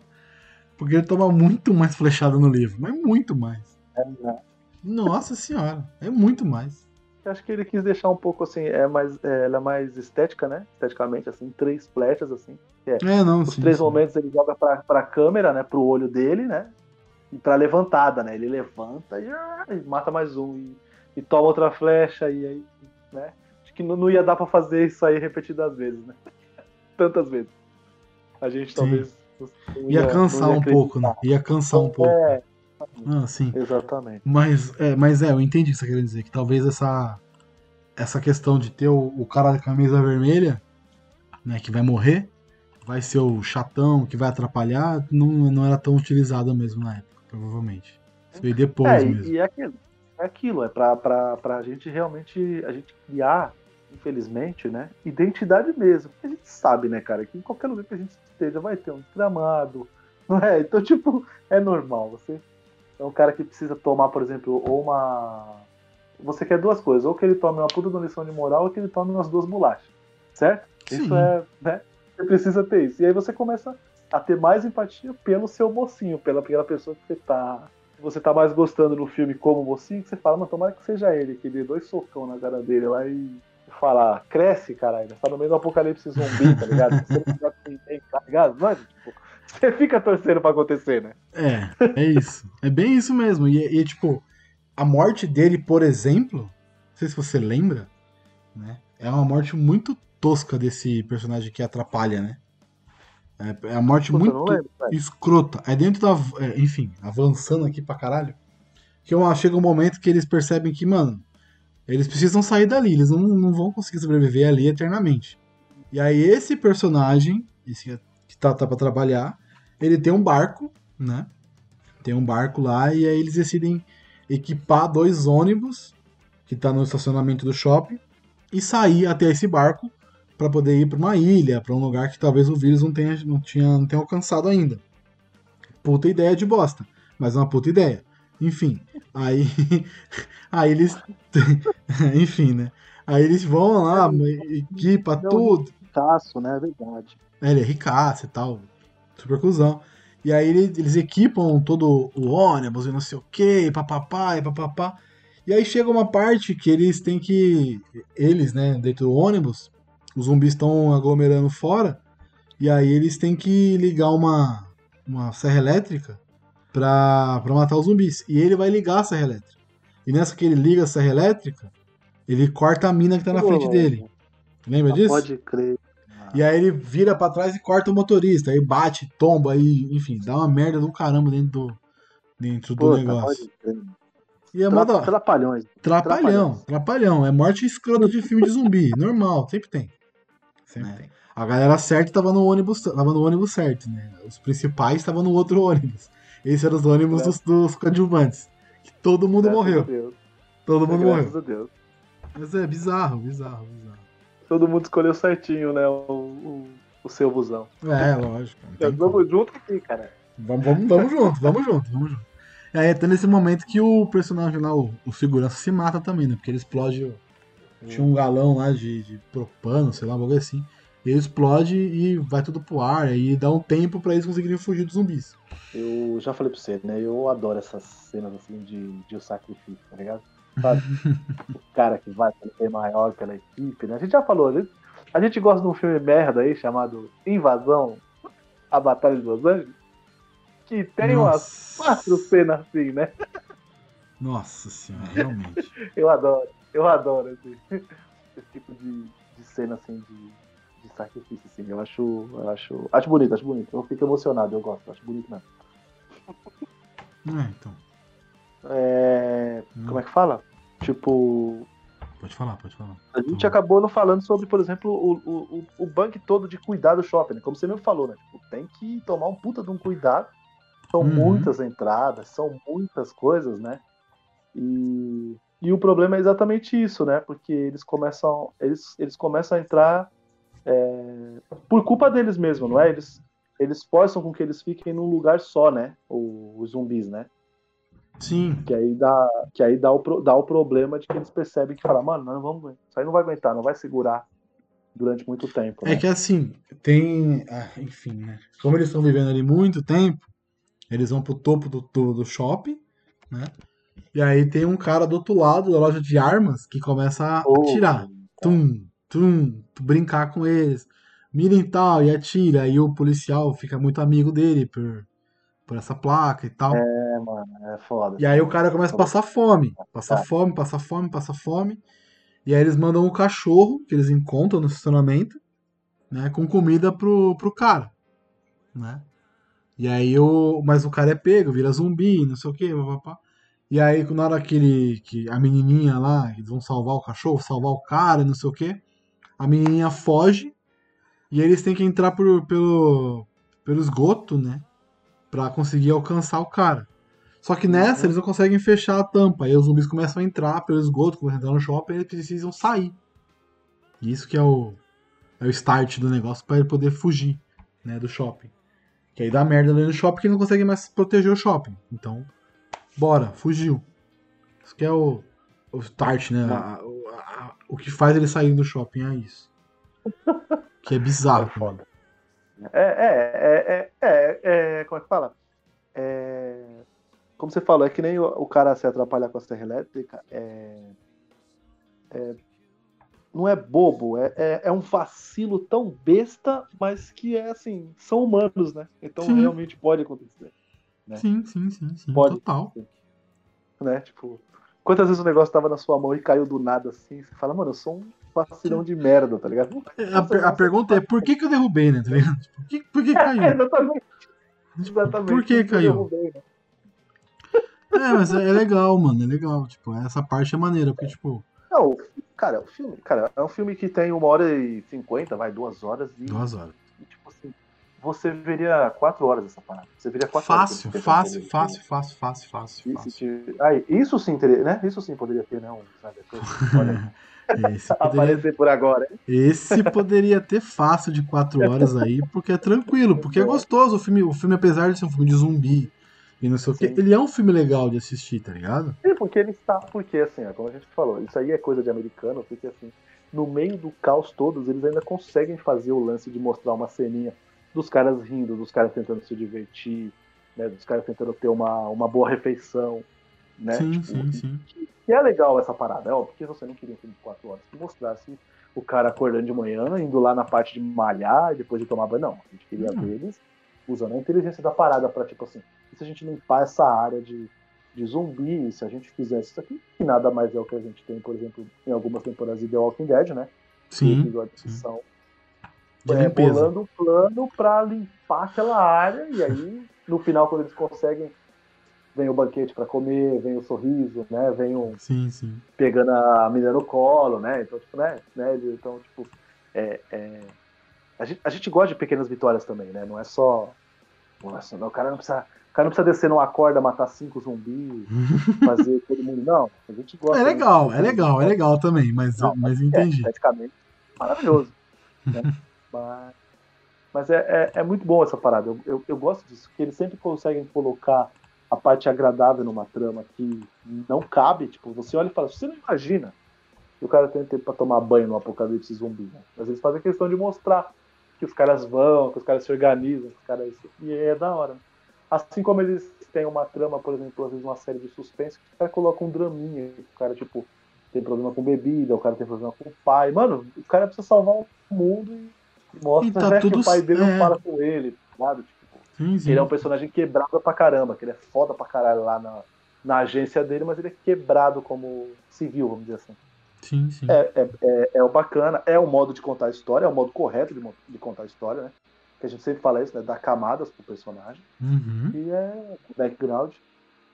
Porque ele toma muito mais flechada no livro, mas muito mais. É, né? Nossa senhora, é muito mais. Eu acho que ele quis deixar um pouco assim, é mais, é, ela é mais estética, né? Esteticamente, assim, três flechas, assim. É, não, Os sim, três sim. momentos ele joga pra, pra câmera, né? Pro olho dele, né? E pra levantada, né? Ele levanta e, ah, e mata mais um. E, e toma outra flecha, e aí, né? Acho que não, não ia dar pra fazer isso aí repetidas vezes, né? (laughs) Tantas vezes. A gente Sim. talvez. Não Ia cansar ia um pouco, né? Ia cansar um pouco. É, Ah, sim. exatamente. Mas é, mas é, eu entendi o que você quer dizer. Que talvez essa, essa questão de ter o, o cara da camisa vermelha, né, que vai morrer, vai ser o chatão que vai atrapalhar, não, não era tão utilizada mesmo na época, provavelmente. Isso veio depois É, mesmo. e, e é aquilo. É aquilo, é pra, pra, pra gente realmente a gente criar, infelizmente, né? Identidade mesmo. Porque a gente sabe, né, cara, que em qualquer lugar que a gente vai ter um desgramado. (laughs) Não é? Então, tipo, é normal. Você é um cara que precisa tomar, por exemplo, ou uma. Você quer duas coisas, ou que ele tome uma puta de uma lição de moral, ou que ele tome umas duas bolachas. Certo? Sim. Isso é, né? Você precisa ter isso. E aí você começa a ter mais empatia pelo seu mocinho, pela, pela pessoa que você tá. Você tá mais gostando no filme como mocinho, que você fala, mas tomara que seja ele, que dê dois socão na cara dele lá e falar, cresce, caralho, tá no meio do apocalipse zumbi, tá ligado? (laughs) Você não tem, tá ligado? Mas, tipo, você fica torcendo pra acontecer, né? É, é isso. É bem isso mesmo. E, e, tipo, a morte dele, por exemplo, não sei se você lembra, né? É uma morte muito tosca desse personagem que atrapalha, né? É, é a morte Puta, muito lembro, escrota. É dentro da. é, enfim, avançando aqui pra caralho. que chega um momento que eles percebem que, mano, eles precisam sair dali, eles não, não vão conseguir sobreviver ali eternamente. E aí esse personagem, esse que tá, tá pra trabalhar, ele tem um barco, né? Tem um barco lá e aí eles decidem equipar dois ônibus que tá no estacionamento do shopping e sair até esse barco para poder ir para uma ilha, para um lugar que talvez o vírus não tenha, não, tinha, não tenha alcançado ainda. Puta ideia de bosta, mas é uma puta ideia. Enfim, aí, (laughs) aí eles, (laughs) enfim, né? Aí eles vão lá, equipa Não, tudo. Taço, né? É verdade. É, ele é ricaço e tal, super cuzão. E aí ele- eles equipam todo o ônibus e não sei o que, papapá e papapá. E aí chega uma parte que eles têm que. Eles, né, dentro do ônibus, os zumbis estão aglomerando fora. E aí eles têm que ligar uma, uma serra elétrica pra, pra matar os zumbis. E ele vai ligar a serra elétrica. E nessa que ele liga a serra elétrica, ele corta a mina que tá na frente dele. Lembra Ah, disso? Pode crer. E aí ele vira pra trás e corta o motorista. Aí bate, tomba, aí, enfim, dá uma merda do caramba dentro do, dentro do Puta, negócio. E é mó da Tra hora. Trapalhões. Trapalhão, trapalhão. É morte escrota de filme de zumbi. (laughs) Normal, sempre tem. Sempre É. tem. A galera certa tava no ônibus, tava no ônibus certo, né? Os principais estavam no outro (laughs) ônibus. Esses eram os ônibus dos, dos coadjuvantes. Que todo mundo Graças morreu. Todo mundo Graças morreu. a Deus. Mas é bizarro, bizarro, bizarro. Todo mundo escolheu certinho, né? O, o, o seu busão. É, lógico. (laughs) Vamos junto aqui, cara. Vamos, vamos, vamos junto, vamos junto, vamos junto. E aí até nesse momento que o personagem lá, o, o segurança, se mata também, né? Porque ele explode. Tinha um galão lá de, de propano, sei lá, algo assim. Ele explode e vai tudo pro ar, aí dá um tempo pra eles conseguirem fugir dos zumbis. Eu já falei pra você, né? Eu adoro essas cenas assim de, de o sacrifício, tá ligado? Sabe? (laughs) o cara que vai pelo bem maior pela equipe, né? A gente já falou, a gente, a gente gosta de um filme merda aí chamado Invasão, a Batalha de Los Angeles, que tem umas quatro cenas assim, né? Nossa senhora, realmente. (laughs) Eu adoro, eu adoro esse, esse tipo de, de cena assim de, de sacrifício, assim. Eu acho, eu acho, acho bonito, acho bonito. Eu fico emocionado, eu gosto, acho bonito mesmo. É, então. É, Hum. como é que fala? Tipo, Pode falar, pode falar. a gente Uhum. acabou não falando sobre, por exemplo, o, o, o, o banco todo de cuidar do shopping, né? Como você mesmo falou, né? Tipo, tem que tomar um puta de um cuidado. São Uhum. muitas entradas, são muitas coisas, né? E, e o problema é exatamente isso, né? Porque eles começam, eles, eles começam a entrar é, por culpa deles mesmo, não é? Eles, eles forçam com que eles fiquem num lugar só, né? Os zumbis, né? Sim, Que aí dá, que aí dá, o, dá o problema de que eles percebem que fala, mano, não vamos, isso aí não vai aguentar, não vai segurar durante muito tempo. É né? que assim, tem. ah, enfim, né? Como eles estão vivendo ali muito tempo, eles vão pro topo do, do, do shopping, né? E aí tem um cara do outro lado da loja de armas que começa a Oh, atirar. Tum, tum, tu brincar com eles. Mira em tal e atira. Aí o policial fica muito amigo dele por, por essa placa e tal. É, mano, é foda. E aí o cara começa a passar fome. Passar fome, passar fome, passar fome. E aí eles mandam um cachorro que eles encontram no estacionamento, né? Com comida pro, pro cara. Né? E aí o. Mas o cara é pego, vira zumbi, não sei o que, papapá. E aí, na hora que, ele, que a menininha lá, eles vão salvar o cachorro, salvar o cara, não sei o que, a menininha foge e eles têm que entrar por, pelo, pelo esgoto, né? Pra conseguir alcançar o cara. Só que nessa eles não conseguem fechar a tampa. Aí os zumbis começam a entrar pelo esgoto, começam a entrar no shopping e eles precisam sair. Isso que é o, é o start do negócio pra ele poder fugir né, do shopping. Que aí dá merda ali no shopping que não consegue mais proteger o shopping. Então, bora, fugiu. Isso que é o, o start, né? A- o- a- o que faz ele sair do shopping é isso. (laughs) Que é bizarro. É foda. É, é, é, é, é, é, como é que fala? É, como você falou, é que nem o, cara se atrapalhar com a serra elétrica. É, é- não é bobo, é, é, é um vacilo tão besta, mas que é assim, são humanos, né? Então realmente pode acontecer, né? Sim, sim, sim, sim. Pode. Total. né? Tipo, quantas vezes o negócio tava na sua mão e caiu do nada assim? Você fala, mano, eu sou um vacilão de merda, tá ligado? A, per- a pergunta é por que, que eu derrubei, né? Tá ligado? Por que, por que É, caiu? (laughs) exatamente. Exatamente. Por que eu caiu? derrubei, né? É, mas é, é legal, mano, é legal. Tipo, essa parte é maneira, porque, tipo, Não, cara, o filme, cara, é um filme que tem uma hora e cinquenta, vai, duas horas e, duas horas. Você veria quatro horas essa parada. Você veria quatro Fácil, horas. fácil, fácil, fácil, fácil, fácil, fácil. te- aí, isso sim teria, né? Isso sim poderia ter, né? Um, olha, (laughs) Esse poderia, aparecer por agora, hein? esse poderia ter fácil de quatro horas aí, porque é tranquilo, porque é gostoso o filme. O filme, apesar de ser um filme de zumbi e não sei o que, Sim. ele é um filme legal de assistir, tá ligado? Sim, porque ele está, porque assim, ó, como a gente falou, isso aí é coisa de americano, porque assim, no meio do caos todos, eles ainda conseguem fazer o lance de mostrar uma ceninha dos caras rindo, dos caras tentando se divertir, né, dos caras tentando ter uma, uma boa refeição, né? sim, tipo, sim, sim. E é legal essa parada, é óbvio, porque você não queria um filme de quatro horas que mostrasse o cara acordando de manhã, indo lá na parte de malhar e depois de tomar banho. Não, a gente queria Hum. ver eles usando a inteligência da parada pra, tipo assim, e se a gente limpar essa área de, de zumbi, se a gente fizesse isso aqui, que nada mais é o que a gente tem, por exemplo, em algumas temporadas de The Walking Dead, né? Sim, episódios que são de é, limpeza. bolando um plano pra limpar aquela área e aí no final quando eles conseguem vem o banquete pra comer, vem o sorriso, né? Vem o Sim, sim. pegando a menina no colo, né? Então, tipo, né? né? Então, tipo, é, é- A, gente, a gente gosta de pequenas vitórias também, né? Não é só. Nossa, não, o cara não precisa. O cara não precisa descer numa corda, matar cinco zumbis, (laughs) fazer todo mundo. Não, a gente gosta. É legal, é legal, é legal também, mas, Não, mas É, entendi. esteticamente, maravilhoso. né? (laughs) mas mas é, é, é muito bom essa parada. Eu, eu, eu gosto disso, porque eles sempre conseguem colocar a parte agradável numa trama que não cabe. Tipo, você olha e fala, você não imagina que o cara tem tempo pra tomar banho no apocalipse zumbi. Né? Mas eles fazem questão de mostrar que os caras vão, que os caras se organizam, que os caras. E é da hora. Assim como eles têm uma trama, por exemplo, às vezes uma série de suspense, que os caras colocam um draminha, que o cara, tipo, tem problema com bebida, o cara tem problema com o pai. Mano, o cara precisa salvar o mundo e mostra tá né, que tudo o pai dele é. não fala com ele, ligado? Tipo, Sim, sim. ele é um personagem quebrado pra caramba, que ele é foda pra caralho lá na, na agência dele, mas ele é quebrado como civil, vamos dizer assim. Sim, sim. É, é, é, é o bacana, é o modo de contar a história, é o modo correto de, de contar a história, né? Que a gente sempre fala isso, né? Dar camadas pro personagem. Uhum. E é o background.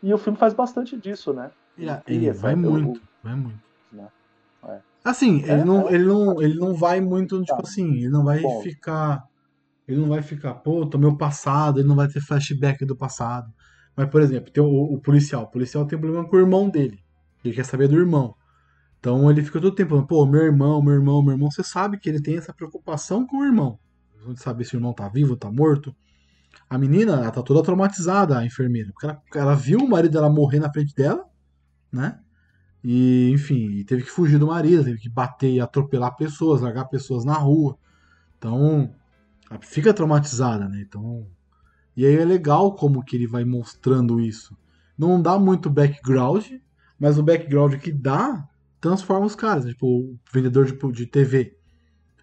E o filme faz bastante disso, né? Ele, Ele ele vai sabe? muito, vai muito. Né? É. Assim, É, ele, não, é. ele, não, ele não vai muito, tipo Tá. assim, ele não vai Bom. ficar. Ele não vai ficar, pô, tô meu passado, ele não vai ter flashback do passado. Mas, por exemplo, tem o, o policial. O policial tem problema com o irmão dele. Ele quer saber do irmão. Então ele fica todo tempo falando, pô, meu irmão, meu irmão, meu irmão. Você sabe que ele tem essa preocupação com o irmão. Você sabe se o irmão tá vivo, tá morto. A menina, ela tá toda traumatizada, a enfermeira. Porque ela, ela viu o marido dela morrer na frente dela, né? E, enfim, teve que fugir do marido, teve que bater e atropelar pessoas, largar pessoas na rua. Então, fica traumatizada, né? Então, e aí é legal como que ele vai mostrando isso. Não dá muito background, mas o background que dá transforma os caras. Tipo, o vendedor de, de TV.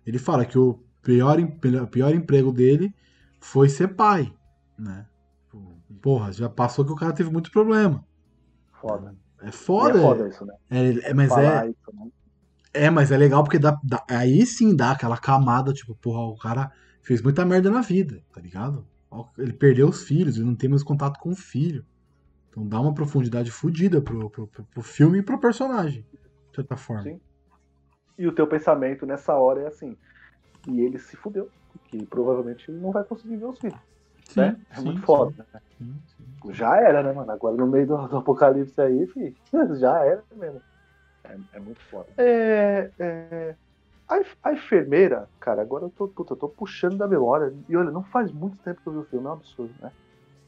Ele fala que o pior, o pior emprego dele foi ser pai, né? Porra, já passou que o cara teve muito problema. Foda. É E foda, é foda isso, né? é, é- mas é, isso, né? é, mas é legal porque dá, dá- aí sim dá aquela camada, tipo, porra, o cara fez muita merda na vida, tá ligado? Ele perdeu os filhos, ele não tem mais contato com o filho. Então dá uma profundidade fodida pro, pro, pro, pro filme e pro personagem, de certa forma. Sim. E o teu pensamento nessa hora é assim. E ele se fudeu. Porque provavelmente ele não vai conseguir ver os filhos. Sim, né? É sim, muito sim, foda. né? sim, sim. Já era, né, mano? Agora no meio do, do apocalipse aí, filho, já era mesmo. É, é muito foda. É, é, a, a enfermeira, cara, agora eu tô, puta, eu tô puxando da memória. E olha, não faz muito tempo que eu vi o filme, é um absurdo, né?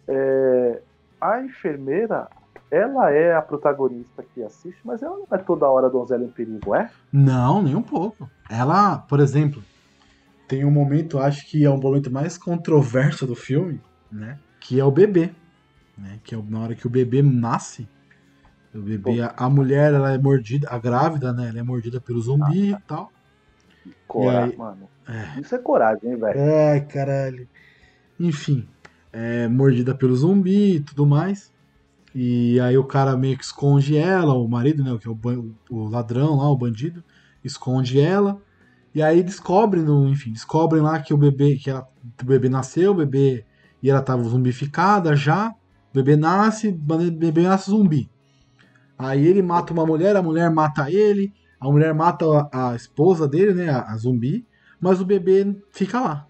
É, a enfermeira, ela é a protagonista que assiste, mas ela não é toda hora donzela em perigo, é? Não, nem um pouco. Ela, por exemplo, tem um momento, acho que é um momento mais controverso do filme, né? Que é o bebê. Né? Que é na hora que o bebê nasce. O bebê, a, a mulher, ela é mordida, a grávida, né? Ela é mordida pelo zumbi e tal. Coragem, aí? mano. É. Isso é coragem, hein, velho? Ai, caralho. Enfim, é mordida pelo zumbi e tudo mais. E aí o cara meio que esconde ela, o marido, né? Que é o, o ladrão lá, o bandido, esconde ela. E aí descobrem, enfim, descobrem lá que o bebê, que ela, o bebê nasceu, o bebê, e ela tava zumbificada já. O bebê nasce, o bebê nasce zumbi. Aí ele mata uma mulher, a mulher mata ele, a mulher mata a, esposa dele, né, a, a, zumbi, mas o bebê fica lá.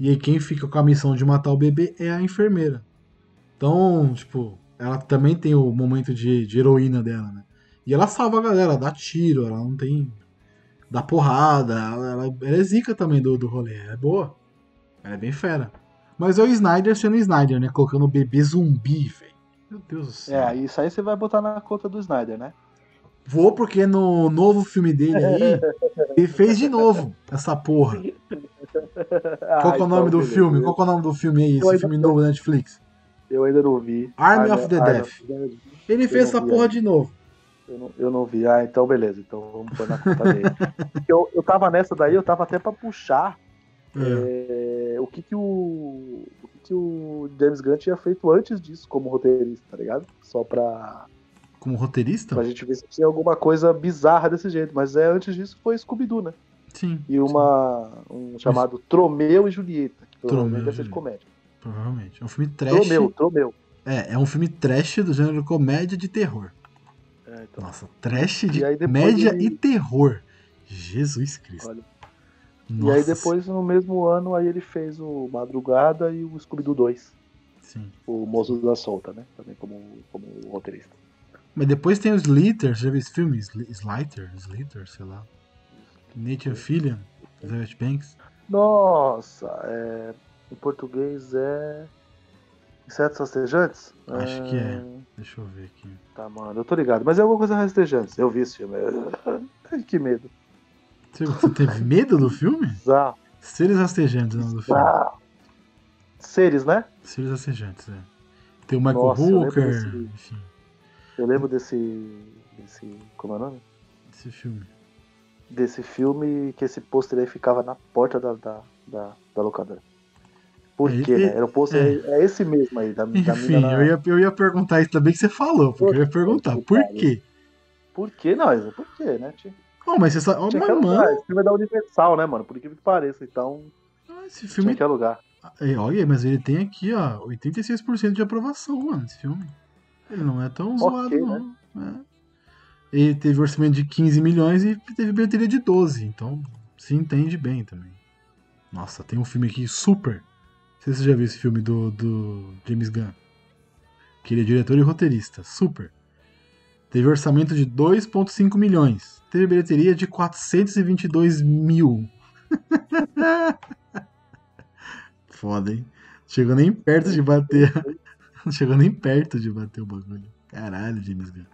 E aí quem fica com a missão de matar o bebê é a enfermeira. Então, tipo, ela também tem o momento de, de heroína dela, né? E ela salva a galera, dá tiro, ela não tem. dá porrada, ela, ela, ela é zica também do, do rolê, é boa. Ela é bem fera. Mas é o Snyder sendo Snyder, né? Colocando o bebê zumbi, velho. Meu Deus do céu. É, isso aí você vai botar na conta do Snyder, né? Vou porque no novo filme dele aí, (laughs) ele fez de novo essa porra. Ah, (laughs) Qual é o nome então, do beleza, filme? Qual é o nome do filme aí? Esse filme novo da Netflix? Eu ainda não vi. Army, Army of the Death. Ele fez essa porra de novo. Eu não, eu não vi. Ah, então beleza. Então vamos pôr na conta dele. (laughs) eu, eu tava nessa daí, eu tava até pra puxar é. É, o que que o, o que que o James Gunn tinha feito antes disso como roteirista, tá ligado? Só pra como roteirista? Pra gente ver se tinha alguma coisa bizarra desse jeito. Mas é, antes disso foi Scooby-Doo, né? Sim. E uma, um chamado. Tromeu e Julieta, que provavelmente deve ser de comédia. Provavelmente. É um filme trash. Tromeu, Tromeu. É, é um filme trash do gênero comédia de terror. É, então. Nossa, trash de comédia e terror. Jesus Cristo. Olha. E aí depois, no mesmo ano, aí ele fez o Madrugada e o Scooby-Doo 2. Sim. O Moço da Solta, né? Também como, como roteirista. Mas depois tem o Slither, já viu esse filme? Slither? Slither, sei lá. Nathan Fillion, Elizabeth Banks. Nossa, é, em português é. Insetos rastejantes? Acho é... que é. Deixa eu ver aqui. Tá, mano, eu tô ligado. Mas é alguma coisa rastejantes. Eu vi esse filme. (laughs) Ai, que medo. Você, você teve medo do filme? Seres rastejantes, não do filme. Ah. Seres, né? Seres rastejantes, é. Tem o Michael Nossa, Hooker, enfim. Eu lembro desse. desse. Como é o nome? Desse filme. Desse filme que esse pôster aí ficava na porta da, da, da, da locadora. Por é, quê, né? Era o pôster. É. é. esse mesmo aí, da, (laughs) Enfim, da mina. Na... Eu, ia, eu ia perguntar isso também que você falou, porque por eu ia perguntar, por quê? Por quê? Não, por quê, né, tio? Oh, mas você sabe. Oh, mas, mano... Esse filme é da Universal, né, mano? Por incrível que pareça, então. Ah, esse filme. Tinha que alugar. É, olha, mas ele tem aqui, ó, 86% de aprovação, mano, esse filme. Ele não é tão zoado, okay, não. Né? É. Ele teve orçamento de 15 milhões e teve bilheteria de 12, então se entende bem também. Nossa, tem um filme aqui super. Não sei se você já viu esse filme do, do James Gunn. Que ele é diretor e roteirista. Super. Teve orçamento de 2,5 milhões. Teve bilheteria de 422 mil. (laughs) Foda, hein? Chegou nem perto de bater (laughs) chegou nem perto de bater o bagulho. Caralho, James Gunn.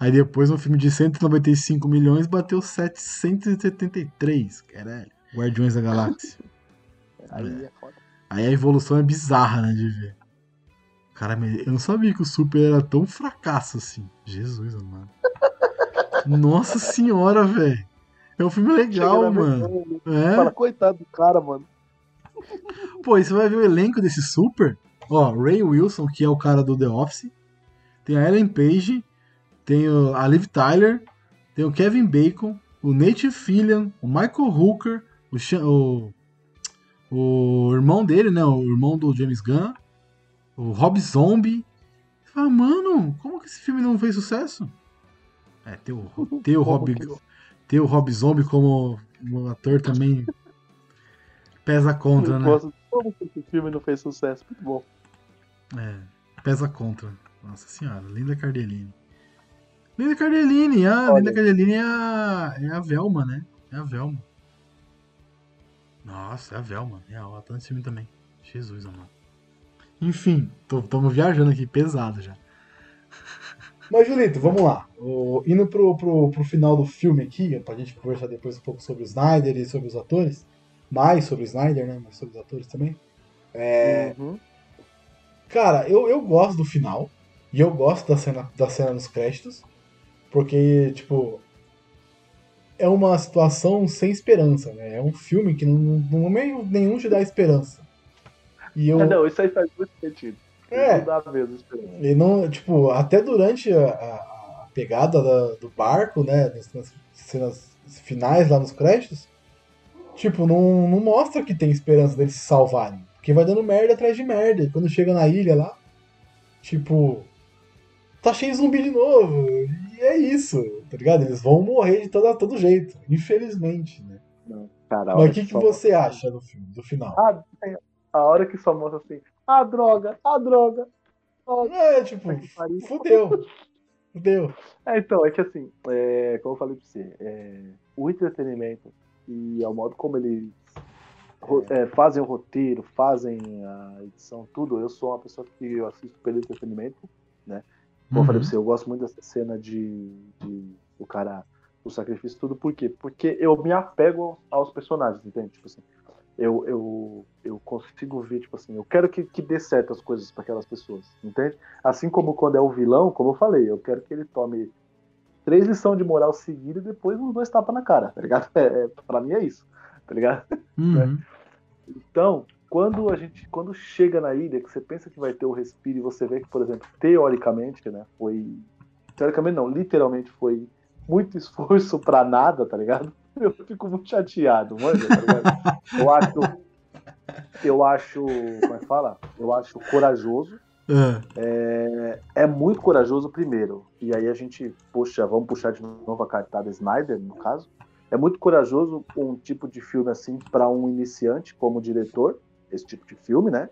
Aí depois um filme de 195 milhões bateu 773. Caralho. Guardiões da Galáxia. Aí é. é foda. Aí a evolução é bizarra, né, de ver. Cara, eu não sabia que o Super era tão fracasso assim. Jesus, amado. (laughs) Nossa senhora, velho. É um filme legal, mano. É. Fala, coitado do cara, mano. (laughs) Pô, e você vai ver o elenco desse Super? Ó, Ray Wilson, que é o cara do The Office. Tem a Ellen Page. Tem a Liv Tyler. Tem o Kevin Bacon. O Nate Fillion. O Michael Hooker. O, o, o irmão dele, né? O irmão do James Gunn. O Rob Zombie. Você fala, mano, como que esse filme não fez sucesso? É, ter o, (laughs) ter o, Rob, ter o Rob Zombie como ator também pesa contra, né? Como que esse filme não fez sucesso? Muito bom. É, pesa contra. Nossa senhora, Linda Cardellini. Linda Cardellini, ah, Linda Cardellini é a, é a Velma, né? É a Velma. Nossa, é a Velma. É, ela tá nesse filme também. Jesus, amado. Enfim, estamos viajando aqui, pesado já. Mas, Julito, vamos lá. O, indo pro, pro, pro final do filme aqui, pra gente conversar depois um pouco sobre o Snyder e sobre os atores. Mais sobre o Snyder, né? Mas sobre os atores também. É, uhum. Cara, eu, eu gosto do final. E eu gosto da cena, da cena nos créditos. Porque, tipo. É uma situação sem esperança, né? É um filme que não, não meio nenhum te dá esperança. E eu... É, não, isso aí faz muito sentido. É. Não dá mesmo. E não, tipo, até durante a, a pegada da, do barco, né? Nas cenas finais lá nos créditos, tipo, não, não mostra que tem esperança deles se salvarem. Porque vai dando merda atrás de merda. E quando chega na ilha lá, Tipo, tá cheio de zumbi de novo. E é isso, tá ligado? Eles vão morrer de todo, todo jeito, infelizmente, né? Não, cara, Mas o que, que você acha do filme, do final? Ah, tem- a hora que só mostra assim, ah, droga, ah, droga. É, tipo, fudeu. Fudeu. É, então, é que assim, é, como eu falei pra você, é, o entretenimento e ao modo como eles ro- é, fazem o roteiro, fazem a edição, tudo, eu sou uma pessoa que eu assisto pelo entretenimento, né? Como eu falei Uhum. pra você, eu gosto muito dessa cena de, de o cara, o sacrifício, tudo, por quê? Porque eu me apego aos personagens, entende? Tipo assim, eu, eu, eu consigo ver, tipo assim, eu quero que, que dê certo as coisas para aquelas pessoas, entende? Assim como quando é o vilão, como eu falei, eu quero que ele tome três lições de moral seguida e depois uns dois tapas na cara, tá ligado? (laughs) É, é, pra mim é isso, tá ligado? Uhum. (laughs) Então, quando a gente, quando chega na ilha, que você pensa que vai ter o respiro e você vê que, por exemplo, teoricamente, né, foi, teoricamente não, literalmente foi muito esforço pra nada, tá ligado? (laughs) Eu fico muito chateado, mano, tá? Eu acho, eu acho, como é que fala? Eu acho corajoso, É. é muito corajoso primeiro. E aí a gente puxa, vamos puxar de novo a cartada Snyder, no caso. É muito corajoso um tipo de filme assim para um iniciante como diretor, esse tipo de filme, né?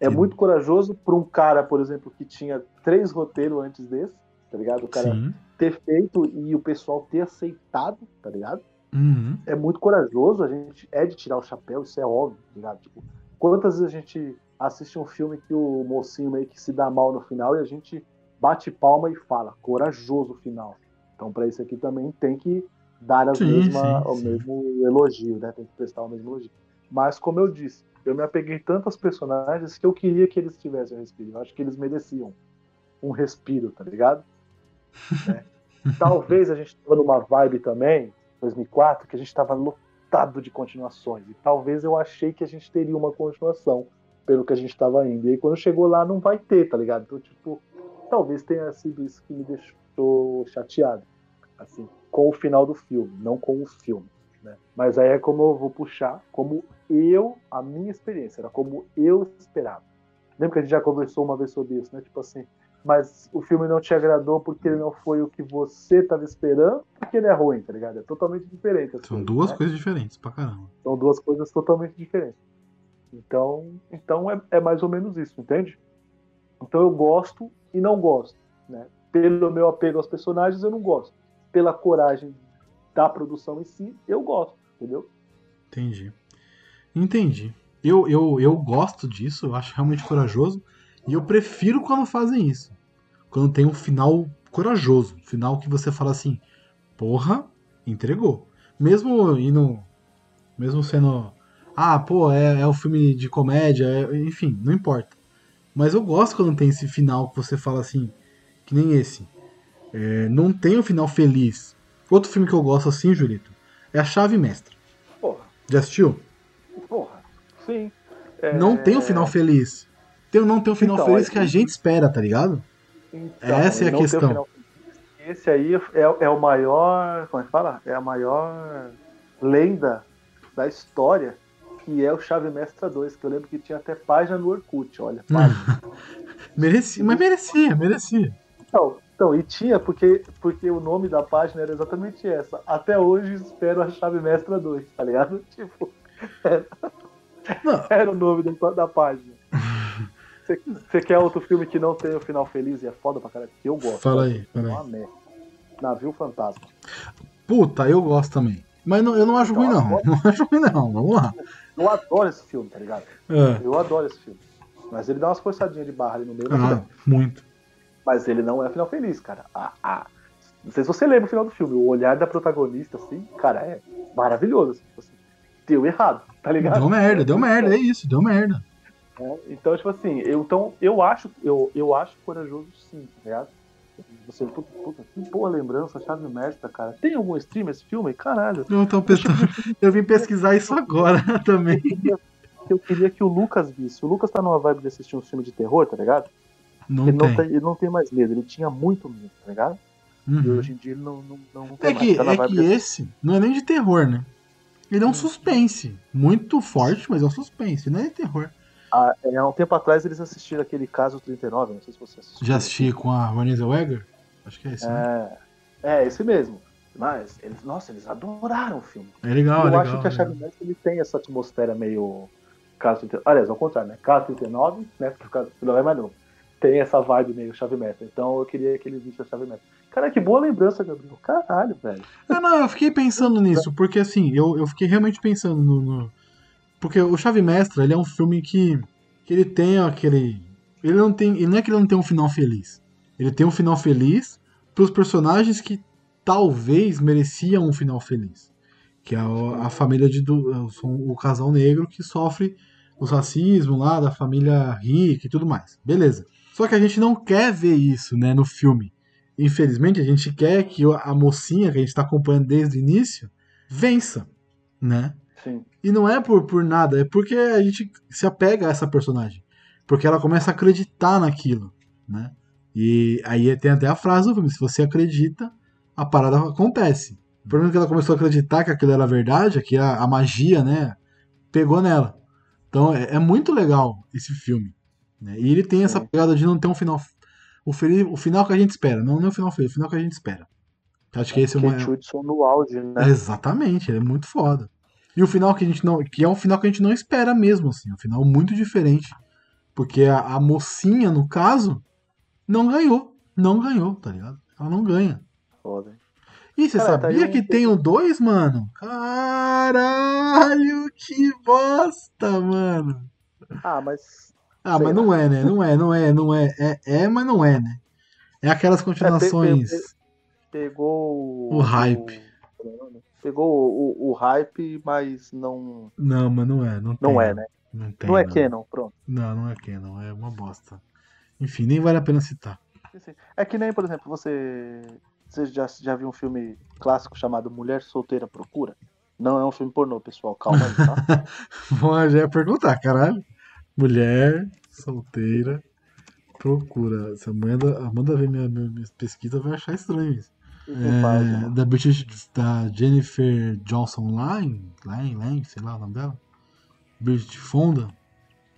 É muito corajoso para um cara, por exemplo, que tinha três roteiros antes desse, tá ligado? O cara Sim. Ter feito e o pessoal ter aceitado, tá ligado? Uhum. é muito corajoso, a gente é de tirar o chapéu, isso é óbvio, tá ligado? Tipo, quantas vezes a gente assiste um filme que o mocinho meio que se dá mal no final e a gente bate palma e fala, corajoso final. Então, pra isso aqui também tem que dar as Sim, mesma, sim, o sim. mesmo elogio, né? Tem que prestar o mesmo elogio. Mas, como eu disse, eu me apeguei tanto aos personagens que eu queria que eles tivessem um respiro. Eu acho que eles mereciam um respiro, tá ligado? Né? Talvez a gente tava numa vibe também, 2004, que a gente tava lotado de continuações. E talvez eu achei que a gente teria uma continuação pelo que a gente tava indo. E aí quando chegou lá não vai ter, tá ligado? Então, tipo, talvez tenha sido isso que me deixou chateado. Assim, com o final do filme, não com o filme. Né? Mas aí é como eu vou puxar, como eu, a minha experiência, era como eu esperava. Lembra que a gente já conversou uma vez sobre isso, né? Tipo assim, mas o filme não te agradou porque ele não foi o que você estava esperando, porque ele é ruim, tá ligado? É totalmente diferente. as São coisas, duas né? coisas diferentes pra caramba. São duas coisas totalmente diferentes. Então, então é, é mais ou menos isso, entende? Então eu gosto e não gosto, né? Pelo meu apego aos personagens, eu não gosto. Pela coragem da produção em si, eu gosto, entendeu? Entendi. Entendi. Eu, eu, eu gosto disso, eu acho realmente corajoso. E eu prefiro quando fazem isso. Quando tem um final corajoso. Um final que você fala assim, porra, entregou. Mesmo indo. Mesmo sendo. Ah, pô, é, é um filme de comédia, é- enfim, não importa. Mas eu gosto quando tem esse final que você fala assim, que nem esse. É, não tem um final feliz. Outro filme que eu gosto assim, Julito, é A Chave Mestra. Porra, Já assistiu? porra, sim. É, Não tem um final feliz. Tem, não tem um final Então, feliz é- que a gente espera, tá ligado? Então, Essa é a questão. final. Esse aí é, é o maior. Como é que fala? É a maior lenda da história, que é o Chave Mestra 2, que eu lembro que tinha até página no Orkut, olha. (laughs) Merecia, mas merecia, merecia. Então, então, e tinha porque, porque o nome da página era exatamente essa. Até hoje espero a Chave Mestra 2, tá ligado? (laughs) Tipo, Não, era o nome da, da página. Você- quer outro filme que não tem o final feliz e é foda pra caralho? Que eu gosto. Fala aí, fala É aí. merda. Navio Fantasma. puta, eu gosto também. Mas não- eu não acho ruim, não. Não acho ruim, não. Vamos lá. Eu adoro esse filme, tá ligado? É. Eu adoro esse filme. Mas ele dá umas forçadinhas de barra ali no meio, Ah, muito. mas ele não é final feliz, cara. Ah, ah. Não sei se você lembra o final do filme. O olhar da protagonista, assim, cara, é maravilhoso. assim. Deu errado, tá ligado? Deu merda, deu merda, é isso, deu merda. É, Então, tipo assim, eu, então, eu acho, eu, eu acho corajoso sim, tá ligado? Você, puta, puta, que boa lembrança, chave mestra, cara. Tem algum stream esse filme? Caralho. (laughs) Eu, vim pesquisar isso agora (laughs) também. Eu queria, eu queria que o Lucas visse. O Lucas tá numa vibe de assistir um filme de terror, tá ligado? Não ele, não tem. tem, ele não tem mais medo, ele tinha muito medo, tá ligado? E Uhum. hoje em dia ele não, não, não, tem É mais. que, Tá é que de- esse não é nem de terror, né? Ele é um suspense. Muito forte, mas é um suspense, não é de terror. Há, é, há um tempo atrás eles assistiram aquele caso 39, não sei se você assistiu. Já assisti com a Renée Zellweger? Acho que é esse, né? É, é esse mesmo. Mas, eles, nossa, eles adoraram o filme. É legal, eu é legal. acho que a Chave Mestre ele tem essa atmosfera meio. Caso 39. Aliás, ao contrário, né? Caso 39, né? Por causa do não é mais novo. Tem essa vibe meio Chave Mestre. Então eu queria que ele visse a Chave Mestre. Cara, que boa lembrança, Gabriel. Caralho, velho. Não, não, eu fiquei pensando nisso, porque assim, eu, eu fiquei realmente pensando no, no- Porque o Chave Mestra, ele é um filme que, que ele tem aquele. Ele não tem. Ele não é que ele não tem um final feliz. Ele tem um final feliz pros personagens que talvez mereciam um final feliz. Que é o- a família de. do- o casal negro que sofre os racismo lá da família rica e tudo mais. Beleza. Só que a gente não quer ver isso, né, no filme. Infelizmente, a gente quer que a mocinha que a gente está acompanhando desde o início vença, né? Sim. E não é por, por nada, é porque a gente se apega a essa personagem. Porque ela começa a acreditar naquilo, né? E aí tem até a frase do filme, se você acredita, a parada acontece. O problema é que ela começou a acreditar que aquilo era verdade, que a, a magia, né, pegou nela. Então é, é muito legal esse filme. né? E ele tem essa pegada de não ter um final. O, feliz, o final que a gente espera, não, não é o final feliz, o final que a gente espera. Acho que esse é. Kate Hudson no auge, né? Exatamente, ele é muito foda. E o final que a gente não. Que é um final que a gente não espera mesmo, assim. Um final muito diferente. Porque a, a mocinha, no caso, não ganhou. Não ganhou, tá ligado? Ela não ganha. Foda. E você Cara, tá sabia um- que tem o dois, mano? Caralho, que bosta, mano. Ah, mas. Ah, mas lá. não é, né? Não é, não é, não é. É, é mas não é, né? É aquelas continuações. pe- Pegou. O hype. O- Pegou o, o hype, mas não. Não, mas não é. Não, Não tem, é, né? Não, tem, Não é Canon, pronto. Não, não é Canon, é uma bosta. Enfim, nem vale a pena citar. É que nem, por exemplo, você. Você já, já viu um filme clássico chamado Mulher Solteira Procura? Não é um filme pornô, pessoal. Calma aí, tá? (laughs) Bom, já ia perguntar, caralho. Mulher, solteira, procura. Se a Amanda, Amanda ver minha, minha, minha pesquisa, vai achar estranho isso. É, né? da British, da Jennifer Johnson Lang, Lang, Lang, sei lá o nome dela. Bridget Fonda.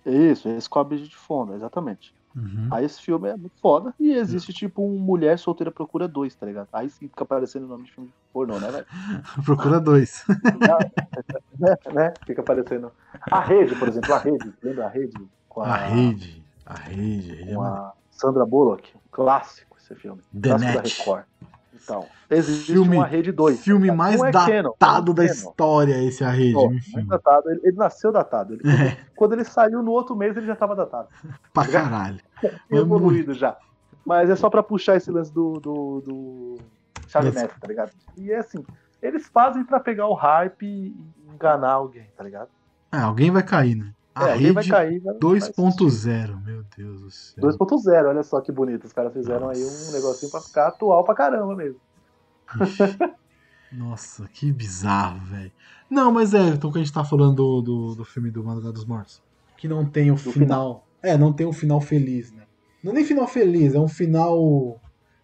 Isso, esse com a Bridget Fonda, exatamente. Uhum. Aí esse filme é muito foda. E existe tipo um Mulher Solteira Procura 2, tá ligado? Aí sim fica aparecendo o nome de filme pornô, né, velho? (laughs) Procura dois. né, (laughs) né? Fica aparecendo. A rede, por exemplo, a rede. Lembra a rede? Com A rede. A rede. a rede é Com a Sandra Bullock. Um clássico esse filme. The clássico da Net. Record. Então, existe Filme- uma rede 2. Filme mais é datado canon, da é história, esse a rede. Enfim. mais datado. Ele, ele nasceu datado. Ele- quando, É. quando ele saiu no outro mês, ele já tava datado. (laughs) Pra caralho. evoluído já. Mas é só pra puxar esse lance do, do, do tá ligado? E é assim, eles fazem pra pegar o hype e enganar alguém, tá ligado? Ah, alguém vai cair, né? A é, vai rede cair. vai- vai 2.0, meu Deus do céu. 2.0, olha só que bonito. Os caras fizeram aí um negocinho pra ficar atual pra caramba mesmo. Ixi. (laughs) Nossa, que bizarro, velho. Não, mas é, então que a gente tá falando do, do, do filme do Madrugada dos Mortos. Que não tem o final. É, não tem um final feliz, né? Não é nem final feliz, é um final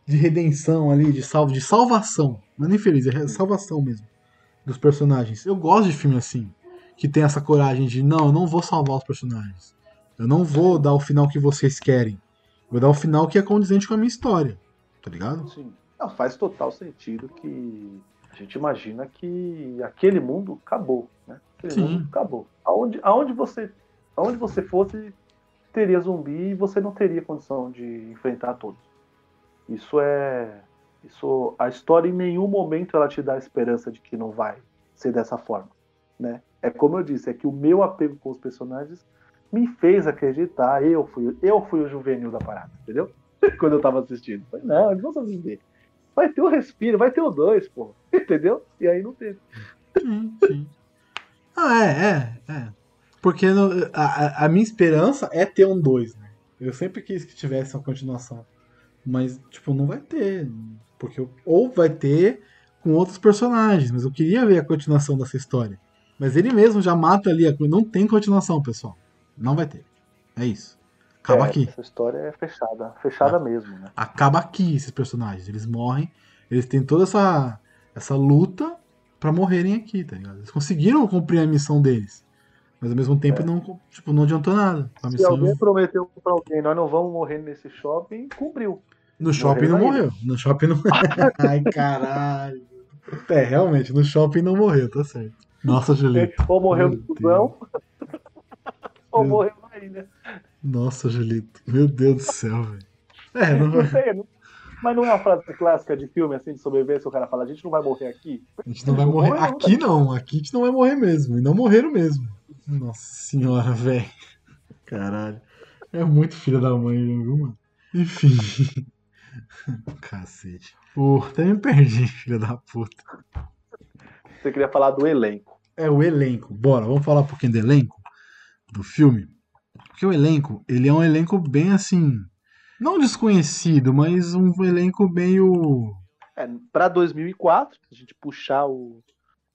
de redenção ali, de, salvo, de salvação. Não é nem feliz, é salvação mesmo. Dos personagens. Eu gosto de filme assim. Que tem essa coragem de, não, eu não vou salvar os personagens. Eu não vou dar o final que vocês querem. Vou dar o final que é condizente com a minha história. Tá ligado? Sim. Não, faz total sentido que a gente imagina que aquele mundo acabou, né? Aquele Sim. mundo acabou. Aonde, aonde, você, aonde você fosse, teria zumbi e você não teria condição de enfrentar todos. Isso é. Isso, a história em nenhum momento ela te dá a esperança de que não vai ser dessa forma, né? É como eu disse, é que o meu apego com os personagens me fez acreditar, eu fui, eu fui o juvenil da parada, entendeu? (laughs) Quando eu tava assistindo. Falei, não, eles vão sobreviver. Vai ter o respiro, vai ter o dois, pô. (laughs) Entendeu? E aí não teve. Sim, sim. Ah, é, é, é. Porque no- a, a- minha esperança é ter um 2, né? Eu sempre quis que tivesse uma continuação. Mas, tipo, não vai ter. Porque eu- ou vai ter com outros personagens, mas eu queria ver a continuação dessa história. Mas ele mesmo já mata ali, a, co- não tem continuação, pessoal. Não vai ter. É isso. Acaba É, aqui. Essa história é fechada. Fechada Ah. mesmo, né? acaba aqui esses personagens. Eles morrem, eles têm toda essa, essa luta pra morrerem aqui, tá ligado? Eles conseguiram cumprir a missão deles. Mas ao mesmo tempo não, tipo, não adiantou nada. A Se missão alguém prometeu pra alguém, nós não vamos morrer nesse shopping, cumpriu. no shopping não morreu morreu. No shopping não. (laughs) Ai, caralho. É, realmente, no shopping não morreu, tá certo. Nossa, Julito. (laughs) Ou morreu Meu no busão, ou Meu- morreu na ilha. Nossa, Julito. Meu Deus do céu, velho. É, não sei, não- mas não é uma frase clássica de filme assim de sobrevivência, o cara fala, a gente não vai morrer aqui. a gente não vai morrer. Aqui não, aqui a gente não vai morrer mesmo. E não morreram mesmo. Nossa senhora, (laughs) velho. Caralho. É muito filha da mãe, viu, mano? Enfim. (laughs) Cacete. Pô, até me perdi, filha da puta. Você queria falar do elenco. É o elenco. Bora, vamos falar um pouquinho do elenco do filme. Porque o elenco, ele é um elenco bem assim. Não desconhecido, mas um elenco meio. É, pra 2004, se a gente puxar o,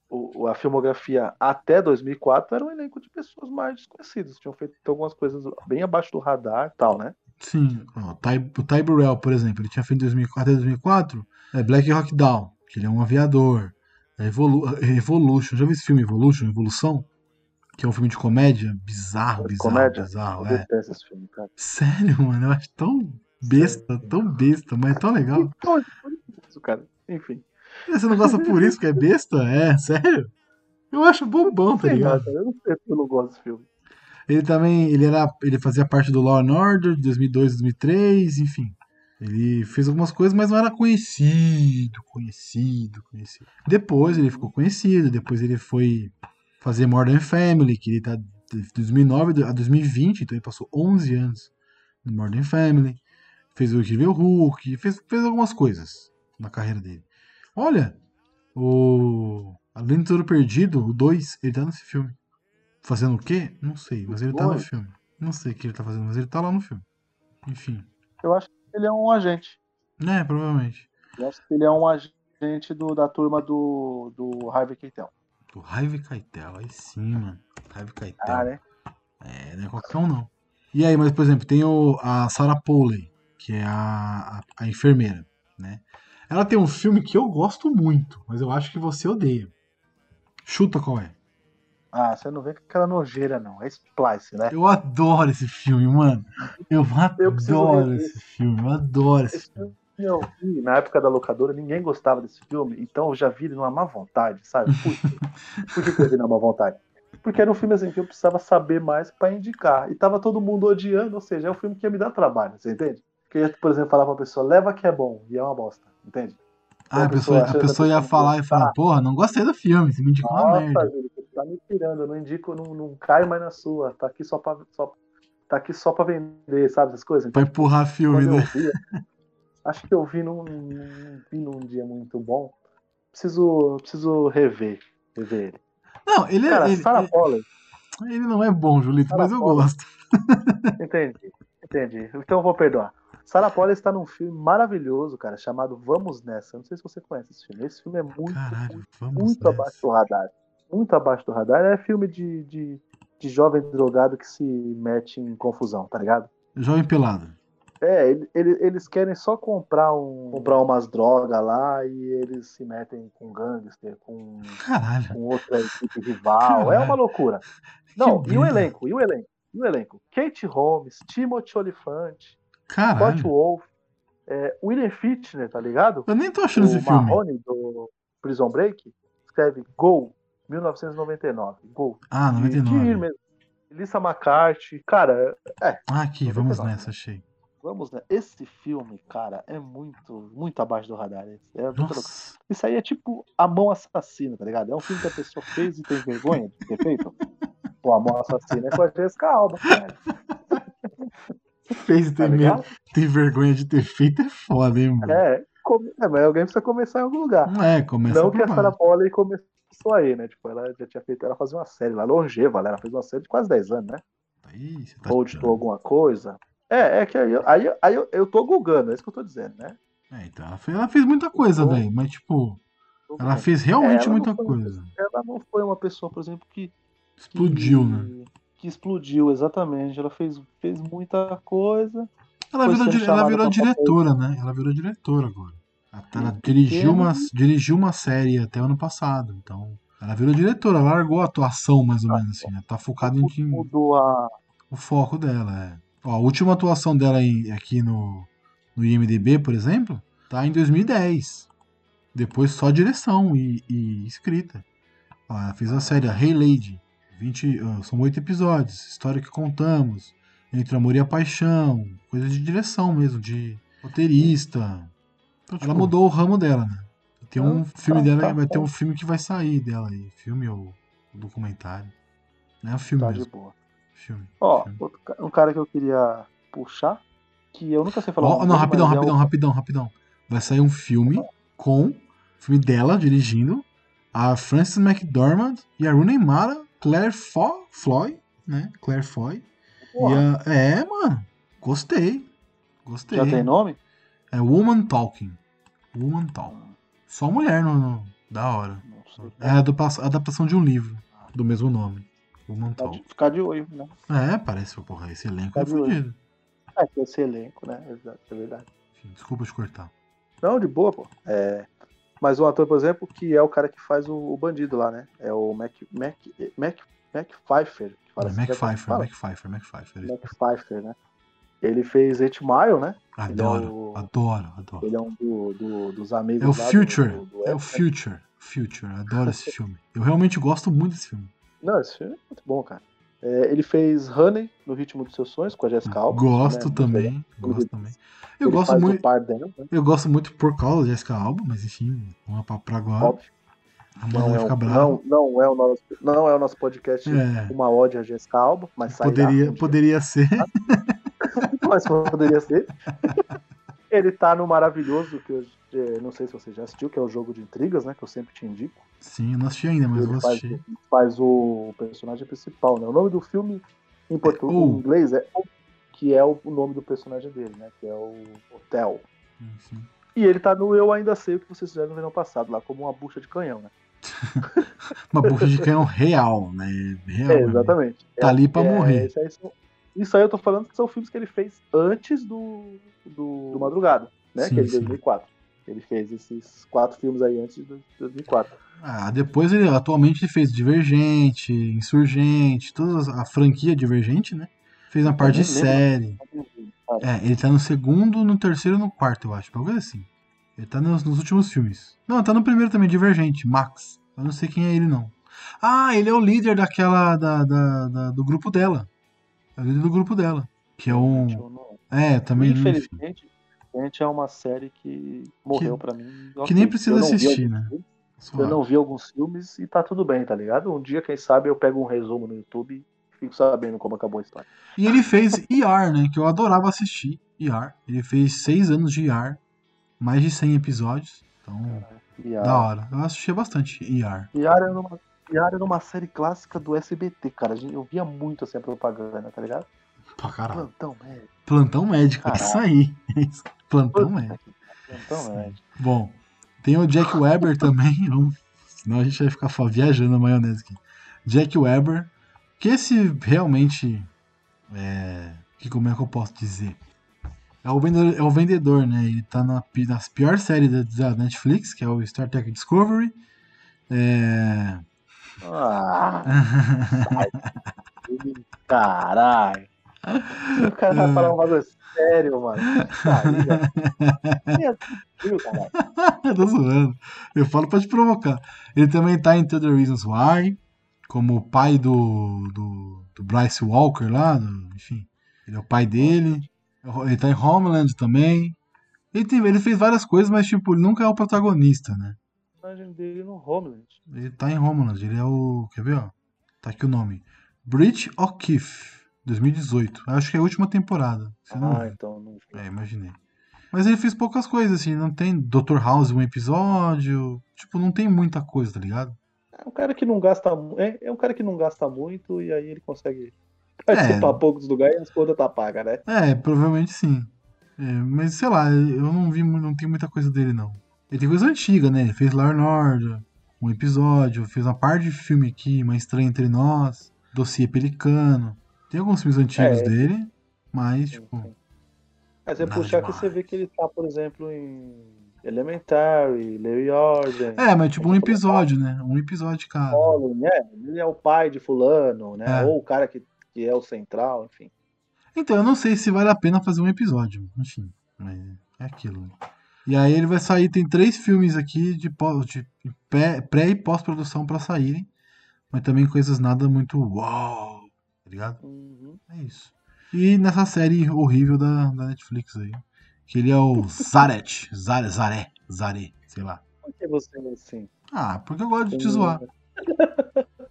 o- a filmografia até 2004, era um elenco de pessoas mais desconhecidas. Tinham feito algumas coisas bem abaixo do radar e tal, né? Sim, ó, o Ty Burrell, por exemplo, ele tinha feito em 2004, até 2004 é Black Hawk Down, que ele é um aviador. É Evolu Evolution, já viu esse filme Evolution, Evolução? Que é um filme de comédia bizarro, bizarro, Comédia? bizarro. Eu É. detesto esse filme, cara. Sério, mano, eu acho tão besta, tão besta, mas é tão legal. Então, isso, cara. Enfim. Você não gosta por isso que é besta? É, sério? Eu acho bobão, tá ligado? cara, eu não sei porque eu não gosto desse filme. Ele também, ele era, ele fazia parte do Law and Order de 2002, 2003, enfim. Ele fez algumas coisas, mas não era conhecido, conhecido, conhecido. Depois ele ficou conhecido, depois ele foi fazer Modern Family, que ele tá de 2009 a 2020, então ele passou 11 anos no Modern Family. Fez o Incrível Hulk, fez, fez algumas coisas na carreira dele. Olha, o Além de Tudo Perdido, o 2, ele tá nesse filme. Fazendo o quê? Não sei, mas ele tá no filme. Não sei o que ele tá fazendo, mas ele tá lá no filme. Enfim. Eu acho ele é um agente. É, provavelmente. Eu acho que ele é um agente do, da turma do, do Harvey Keitel. O Harvey Keitel, aí sim, mano. Harvey Keitel. Ah, né? É, não é qualquer um, não. E aí, mas, por exemplo, tem o, a Sarah Polley, que é a, a, a enfermeira, né? Ela tem um filme que eu gosto muito, mas eu acho que você odeia. Chuta qual é. Ah, você não vê com aquela nojeira, não. É Splice, né? Eu adoro esse filme, mano. Eu Eu adoro rever. esse filme, eu adoro esse Esse filme. eu vi na época da locadora, ninguém gostava desse filme, então eu já vi ele numa má vontade, sabe? Por, por que que eu vi numa má vontade? Porque era um filme assim que eu precisava saber mais pra indicar. E tava todo mundo odiando, ou seja, é um filme que ia me dar trabalho, você entende? Que eu ia, por exemplo, falar pra pessoa, leva que é bom, e é uma bosta, entende? Ah, a a pessoa, a pessoa que a ia pessoa falar e falar, porra, não gostei do filme, você me indicou uma merda. Você tá me tirando, eu não indico, não, não caio mais na sua, tá aqui só pra, só, tá aqui só pra vender, sabe essas coisas? Pra empurrar filme, Quando né? acho que eu vi num, num- vi num dia muito bom. Preciso, preciso rever, rever ele. Não, ele, é- Cara, ele, Sarah ele, Polley, ele não é bom, Julito, Sarah mas eu Polley. gosto. (laughs) entendi, entendi. Então eu vou perdoar. Sarah Polley está num filme maravilhoso, cara, chamado Vamos Nessa. Eu não sei se você conhece esse filme. Esse filme é muito, Caralho, muito, muito abaixo do radar. Muito abaixo do radar. É filme de, de, de jovem drogado que se mete em confusão, tá ligado? Jovem Pelado. É, ele- ele- eles querem só comprar um comprar umas drogas lá e eles se metem com gangster, com, Caralho. com outra equipe rival. É Caralho. uma loucura. Não, Que e o elenco, e o elenco, e o elenco. Kate Holmes, Timothy Olyphant, Scott. Wolf, é, William Fichtner, tá ligado? Eu nem tô achando esse o filme. Marrone do Prison Break escreve Gol, 1999. Gol. Ah, De- de ir 99. mesmo. Melissa McCarthy. Cara, é, Ah, aqui, vamos 99. nessa, achei. Vamos, né? Esse filme, cara, é muito, muito abaixo do radar. É louco. Nossa. Isso aí é tipo A Mão Assassina, tá ligado? É um filme que a pessoa fez e tem vergonha de ter feito. Pô, A Mão Assassina é com a Jessica Alba, cara. (laughs) Fez e Tá tem, medo, tem vergonha de ter feito é foda, hein, mano? É, come- é, mas alguém precisa começar em algum lugar. Não é, começa Não que a. Sarah Polley começou aí, né? Tipo, ela já tinha feito, ela fazia uma série lá, longeva, ela fez uma série de quase 10 anos, né? Aí, você tá Ou editou alguma coisa. É, é que aí, eu- aí, aí eu, eu tô gulgando, é isso que eu tô dizendo, né? É, então, ela fez, ela fez muita coisa, velho. Mas, tipo, ela fez realmente ela muita foi- coisa. Ela não foi uma pessoa, por exemplo, que. Explodiu, que, né? Que explodiu, exatamente. Ela fez, fez muita coisa. Ela virou, ela virou pra papel. diretora, né? Ela virou diretora agora. Ela, dirigiu, uma, dirigiu uma série até ano passado, então. Ela virou diretora, largou a atuação, mais ou menos, assim, né? Tá focada em, em- Mudou a. o foco dela, é. Ó, a última atuação dela aí, aqui no, no IMDB, por exemplo, tá em 2010. Depois só direção e, e escrita. Ó, ela fez a série a Hey Lady. 20, ah, são oito episódios. História que contamos. Entre Amor e a Paixão. Coisa de direção mesmo, de roteirista. Então, Ela tipo, mudou o ramo dela, né? Tem um Ah, filme tá, dela, tá, vai ter um filme que vai sair dela aí. Filme ou documentário. Não é um filme Tá de mesmo. boa. Filme. Ó, filme. outro um cara que eu queria puxar, que eu nunca sei falar. Ó, não, dele, rapidão, é rapidão, o- rapidão, rapidão. Vai sair um filme com filme dela dirigindo, a Frances McDormand e a Rooney Mara, Claire Fo Floy, né? Claire Foy. A... É, mano. Gostei. Gostei. Já tem nome? É Woman Talking. Woman Talking. Só mulher no, no- Da hora. É a adaptação, de um livro do mesmo nome. Woman de, ficar de olho, né? É, parece, porra, esse elenco é fudido. É, que esse elenco, né? Exato, é verdade. Enfim, Desculpa te cortar. Não, de boa, pô. É... Mas um ator, por exemplo, que é o cara que faz o, o bandido lá, né? É o Mac, Mac, Mac, Mac Pfeiffer. Que fala É assim, Mac já que Pfeiffer, fala? Mac Pfeiffer, Mac Pfeiffer. Mac Pfeiffer, né? Ele fez 8 Mile, né? Adoro, Ele é o- adoro, adoro. Ele é um do, do- dos amigos É o Future, do- do é o? Future, Future. Adoro esse filme. Eu realmente gosto muito desse filme. Não, esse filme é muito bom, cara. É, ele fez Honey no Ritmo dos Seus Sonhos com a Jessica Alba. Gosto né? Também, gosto Ele- também. Eu Ele gosto muito, dela, né? eu gosto muito por causa da Jessica Alba, mas enfim, vamos pra, pra agora. Óbvio. A Amanda Não vai é, ficar um, brava. não, não, é o nosso, não é o nosso podcast É. uma ode a Jessica Alba, mas Poderia, poderia ser. (laughs) (laughs) mas poderia ser. Ele tá no maravilhoso, que eu eh, não sei se você já assistiu, que é o jogo de intrigas, né? Que eu sempre te indico. Sim, eu não assisti ainda, mas eu Ele vou faz, assistir. faz o personagem principal, né? O nome do filme em português, O. em inglês é O, que é o, nome do personagem dele, né? Que é o Hotel. Enfim. E ele tá no Eu Ainda Sei o que vocês fizeram no verão passado, lá como uma bucha de canhão, né? (laughs) Uma bucha de canhão real, né? Real. É, exatamente. Tá É- ali pra é, morrer. Isso aí, são- isso aí eu tô falando que são filmes que ele fez antes do, do, do Madrugada, né? Sim, que é de sim. 2004. Ele fez esses quatro filmes aí antes de 2004. Ah, depois ele atualmente ele fez Divergente, Insurgente, toda a franquia Divergente, né? Fez uma parte de lembro. série. Cara, É, ele tá no segundo, no terceiro e no quarto, eu acho. Alguma coisa assim. Ele tá nos, nos últimos filmes. Não, tá no primeiro também, Divergente, Max. Eu não sei quem é ele, não. Ah, ele é o líder daquela. Da, da- da- do grupo dela. É o líder do grupo dela. Que é um. É, também. Infelizmente, gente é uma série que morreu pra mim. que nem precisa assistir, né? filmes. Eu não vi alguns filmes e tá tudo bem, tá ligado? Um dia, quem sabe, eu pego um resumo no YouTube e fico sabendo como acabou a história. E ele fez ER, né? Que eu adorava assistir. ER. Ele fez seis anos de ER. Mais de 100 episódios. Então, a, da hora. Eu assistia bastante ER. Yara era uma, Yara era uma série clássica do SBT, cara. A Eu via muito assim a propaganda, tá ligado? Pra caralho. Plantão médico. Plantão médico. Caralho. Isso aí. É. Plantão médico. Plantão médico. Bom, tem o Jack Weber também. (laughs) Senão a gente vai ficar viajando na maionese aqui. Jack Weber. Que esse realmente. É. Que como é que eu posso dizer? É o vendedor, é o vendedor né? Ele tá na, nas piores séries da, da Netflix, que é o Star Trek Discovery. É. Ah, caralho. O cara vai falar um bagulho sério, mano. (laughs) Caralho. (laughs) Tô zoando. Eu falo pra te provocar. Ele também tá em The Reasons Why, como o pai do, do, do Bryce Walker lá, do- enfim. Ele é o pai dele. Ele tá em Homeland também. Ele, tem- ele fez várias coisas, mas tipo, ele nunca é o protagonista, né? Personagem dele no Homeland. Ele tá em Homeland, ele é o. Quer ver, ó? Tá aqui o nome. Bridge O'Keefe, 2018. Acho que é a última temporada. Você não Ah, viu. então não vi. É, imaginei. Mas ele fez poucas coisas, assim, não tem Dr. House um episódio. Tipo, não tem muita coisa, tá ligado? É um cara que não gasta é, é um cara que não gasta muito e aí ele consegue participar poucos lugares e as contas tá paga, né? É, provavelmente sim. É, mas sei lá, eu não vi, não tem muita coisa dele, não. Ele tem coisa antiga, né? Ele fez Law and Order, um episódio, fez uma parte de filme aqui, Uma Estranha Entre Nós, Dossiê Pelicano. Tem alguns filmes antigos É. dele, mas, tipo, Mas você Nada puxar demais. você vê que ele tá, por exemplo, em Elementary, Leo Jordan. É, mas tipo um episódio, né? Um episódio de cada. Colin, é, ele é o pai de fulano, né? É. Ou o cara que, que é o central, enfim. Então, eu não sei se vale a pena fazer um episódio. Enfim, mas é aquilo. E aí ele vai sair, tem três filmes aqui de, de pré e pós-produção pra saírem. Mas também coisas nada muito uau, tá ligado? Uhum. É isso. E nessa série horrível da, da Netflix aí. Que ele é o Zaret. Zare, Zaré. Zaré, sei lá. Por que você é assim? Ah, porque eu gosto de te Hum. zoar.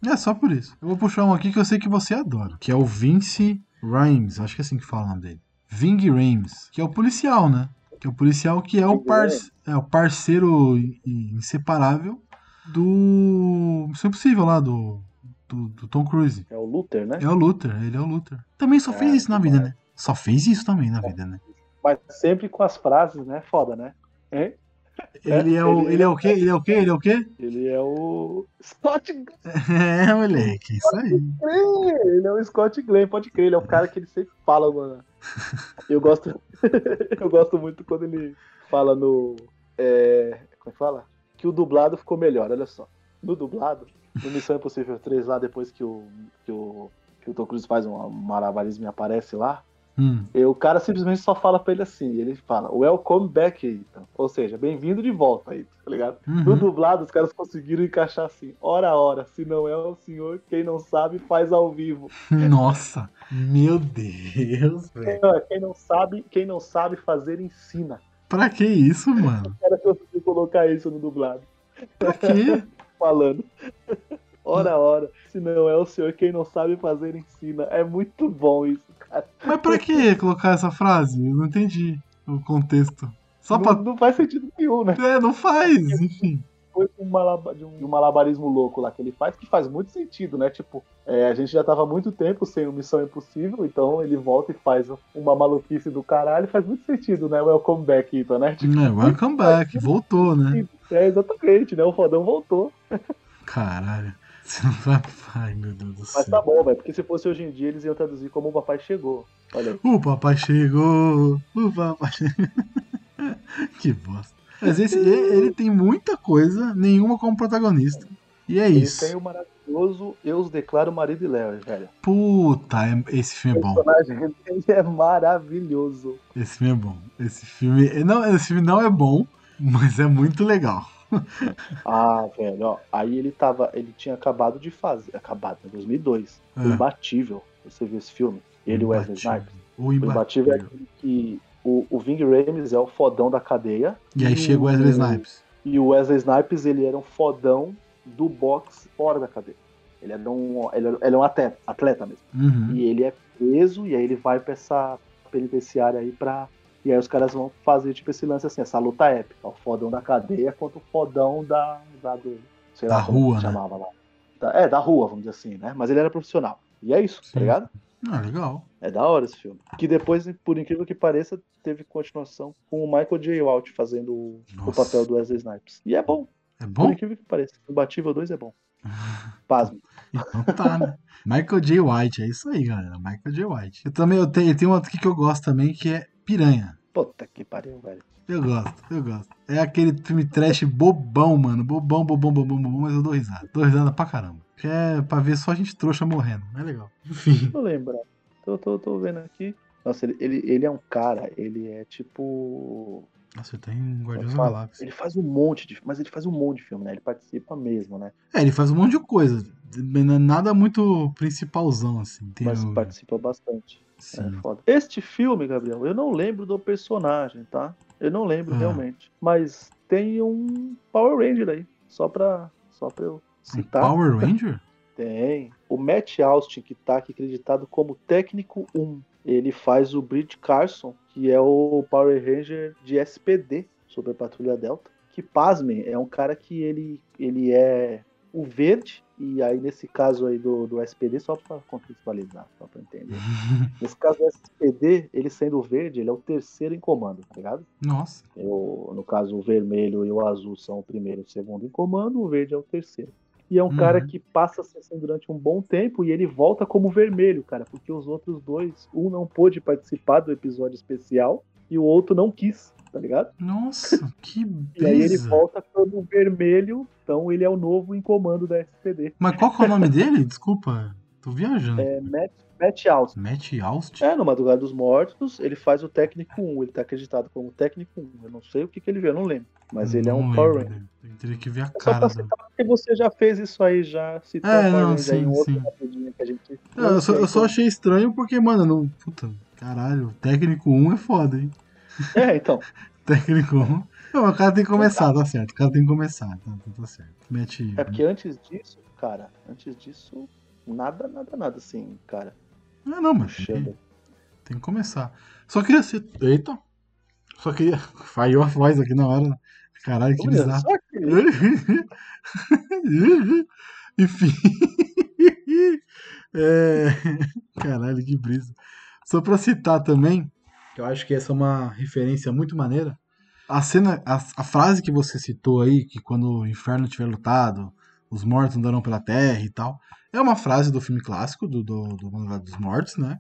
É só por isso. Eu vou puxar um aqui que eu sei que você adora. Que é o Vince Rhymes. Acho que é assim que fala o nome dele. Ving Rhames. Que é o policial, né? Que é o policial que é o, par é o parceiro inseparável do Missão Impossível lá, do, do, do Tom Cruise. É o Luther, né? É o Luther, ele é o Luther. Também só fez É, isso na vida, né? Só fez isso também na vida, né? Mas sempre com as frases, né? Foda, né? Hein? Ele é o, ele- ele é o quê? Ele é o quê? Ele é o quê? Ele é o Scott É, moleque, isso aí. Glenn. Ele é o Scott Glenn, pode crer. Ele é o cara que ele sempre fala, mano. Eu gosto, (laughs) eu gosto muito quando ele fala no. é, como é que fala? Que o dublado ficou melhor, olha só. No dublado, no Missão Impossível 3, lá depois que o, que o, que o Tom Cruise faz um malabarismo e aparece lá, Hum. e o cara simplesmente só fala pra ele assim, ele fala, welcome back, Ethan. Ou seja, bem-vindo de volta, Ethan, tá ligado? No Uhum. dublado, os caras conseguiram encaixar assim, hora a hora, se não é o senhor, quem não sabe, faz ao vivo. (laughs) Nossa, meu Deus, velho. Quem, quem não sabe, quem não sabe fazer, ensina. Pra que isso, (laughs) mano? O cara conseguiu colocar isso no dublado, Pra quê? (laughs) falando. Hora a hora, se não é o senhor, quem não sabe fazer, ensina. É muito bom isso. Mas pra que colocar essa frase? Eu não entendi o contexto. Só não, pra. não faz sentido nenhum, né? É, não faz, enfim. De um, malaba- de um- malabarismo louco lá que ele faz, que faz muito sentido, né? Tipo, é, a gente já tava há muito tempo sem o Missão Impossível, então ele volta e faz uma maluquice do caralho, faz muito sentido, né? Welcome back, Ethan, né? Tipo, É, welcome back, voltou, né? é, exatamente, né? O fodão voltou. Caralho. (laughs) Ai, meu Deus do Mas céu. tá bom, velho, porque se fosse hoje em dia, eles iam traduzir como o papai chegou. Olha aí. O papai chegou. O papai chegou. (laughs) que bosta. Mas esse, ele, ele tem muita coisa, nenhuma como protagonista. E é Ele isso. tem o maravilhoso Eu os declaro marido e Léo, velho. Puta, é- esse filme é O bom. personagem dele é maravilhoso. Esse filme é bom. Esse filme. Não, esse filme não é bom, mas é muito legal. (laughs) Ah, velho, ó. Aí ele tava. Ele tinha acabado de fazer. Acabado, em 2002. O É. Imbatível. Você viu esse filme? Ele e o Wesley. Snipes. O O Imbatível é aquele que. O, o Ving Rhames é o fodão da cadeia. E aí chega o Wesley Snipes. E o Wesley Snipes, ele era um fodão do boxe fora da cadeia. Ele era um, ele era, ele é um atleta, atleta mesmo. Uhum. E ele é preso e aí ele vai pra essa penitenciária aí pra. E aí os caras vão fazer tipo esse lance assim, essa luta épica. O fodão da cadeia contra o fodão da. da do, sei Da lá rua, né? chamava lá. Da- é, da rua, vamos dizer assim, né? Mas ele era profissional. E é isso, Sim. tá ligado? Ah, legal. É da hora esse filme. Que depois, por incrível que pareça, teve continuação com o Michael J. Walt fazendo o, o Nossa. papel do Wesley Snipes. E é bom, É por bom? incrível que pareça. O Batível 2 é bom. (laughs) Pasme. Então tá, né? Michael J. White, é isso aí, galera. Michael J. White. Eu também eu tenho, tem um outro aqui que eu gosto também, que é Piranha. Puta que pariu, velho. Eu gosto, eu gosto. É aquele filme trash bobão, mano. Bobão, bobão, bobão, bobão, mas eu dou risada. Dou risada pra caramba. Que é pra ver só a gente trouxa morrendo. É legal. Enfim. Tô lembrando. Tô, tô, tô vendo aqui. Nossa, ele, ele, ele é um cara, ele é tipo. Nossa, eu tenho um Guardiões da. Galáxia. Ele faz um monte de. Mas ele faz um monte de filme, né? Ele participa mesmo, né? É, ele faz um monte de coisa. Nada muito principalzão, assim. Tem Mas o- participa bastante. É. Este filme, Gabriel, eu não lembro do personagem, tá? Eu não lembro Ah. realmente. Mas tem um Power Ranger aí. Só pra, só pra eu Um citar. Power Ranger? (laughs) Tem. O Matt Austin, que tá aqui acreditado como técnico 1. Ele faz o Bridge Carson, que é o Power Ranger de SPD, Super Patrulha Delta. Que, pasmem, é um cara que ele, ele é o verde. E aí, nesse caso aí do, do SPD, só pra contextualizar, só pra entender. (laughs) Nesse caso do SPD, ele sendo o verde, ele é o terceiro em comando, tá ligado? Nossa. Eu, no caso, o vermelho e o azul são o primeiro e o segundo em comando, o verde é o terceiro. E é um Uhum. cara que passa assim durante um bom tempo e ele volta como vermelho, cara, porque os outros dois, um não pôde participar do episódio especial e o outro não quis. Tá ligado? Nossa, que (laughs) E aí ele brisa. volta todo vermelho, então ele é o novo em comando da SPD. Mas qual que é o nome dele? Desculpa, tô viajando. É Matt, Matt Austin. Matt Austin? É, no Madrugada dos Mortos, ele faz o técnico 1, ele tá acreditado como técnico 1. Eu não sei o que, que ele vê, eu não lembro. Mas ele é Não um Power Ranger. dele. Eu teria que ver a É só cara pra dele. citar, porque você já fez isso aí, já citou É, não, Ranger aí, sim, um outro sim. rapidinho que a gente... É, eu, só, eu só achei estranho porque, mano, não. Puta, caralho, técnico 1 é foda, hein? É, então. (laughs) Técnico 1. Não, o cara tem que começar, tá certo. O cara tem que começar, tá, tá, tá certo. Mete. É porque antes disso, cara, antes disso, nada, nada, nada assim, cara. Ah, não, mas tem que, tem que começar. Só queria ser. Eita! Só queria. (laughs) Falhou a voz aqui na hora. Caralho, que Olha bizarro. que (laughs) Enfim. É... Caralho, que brisa. Só pra citar também, que eu acho que essa é uma referência muito maneira. A cena, a, a frase que você citou aí, que quando o inferno tiver lutado, os mortos andarão pela terra e tal, é uma frase do filme clássico, do, do, do dos Mortos, né?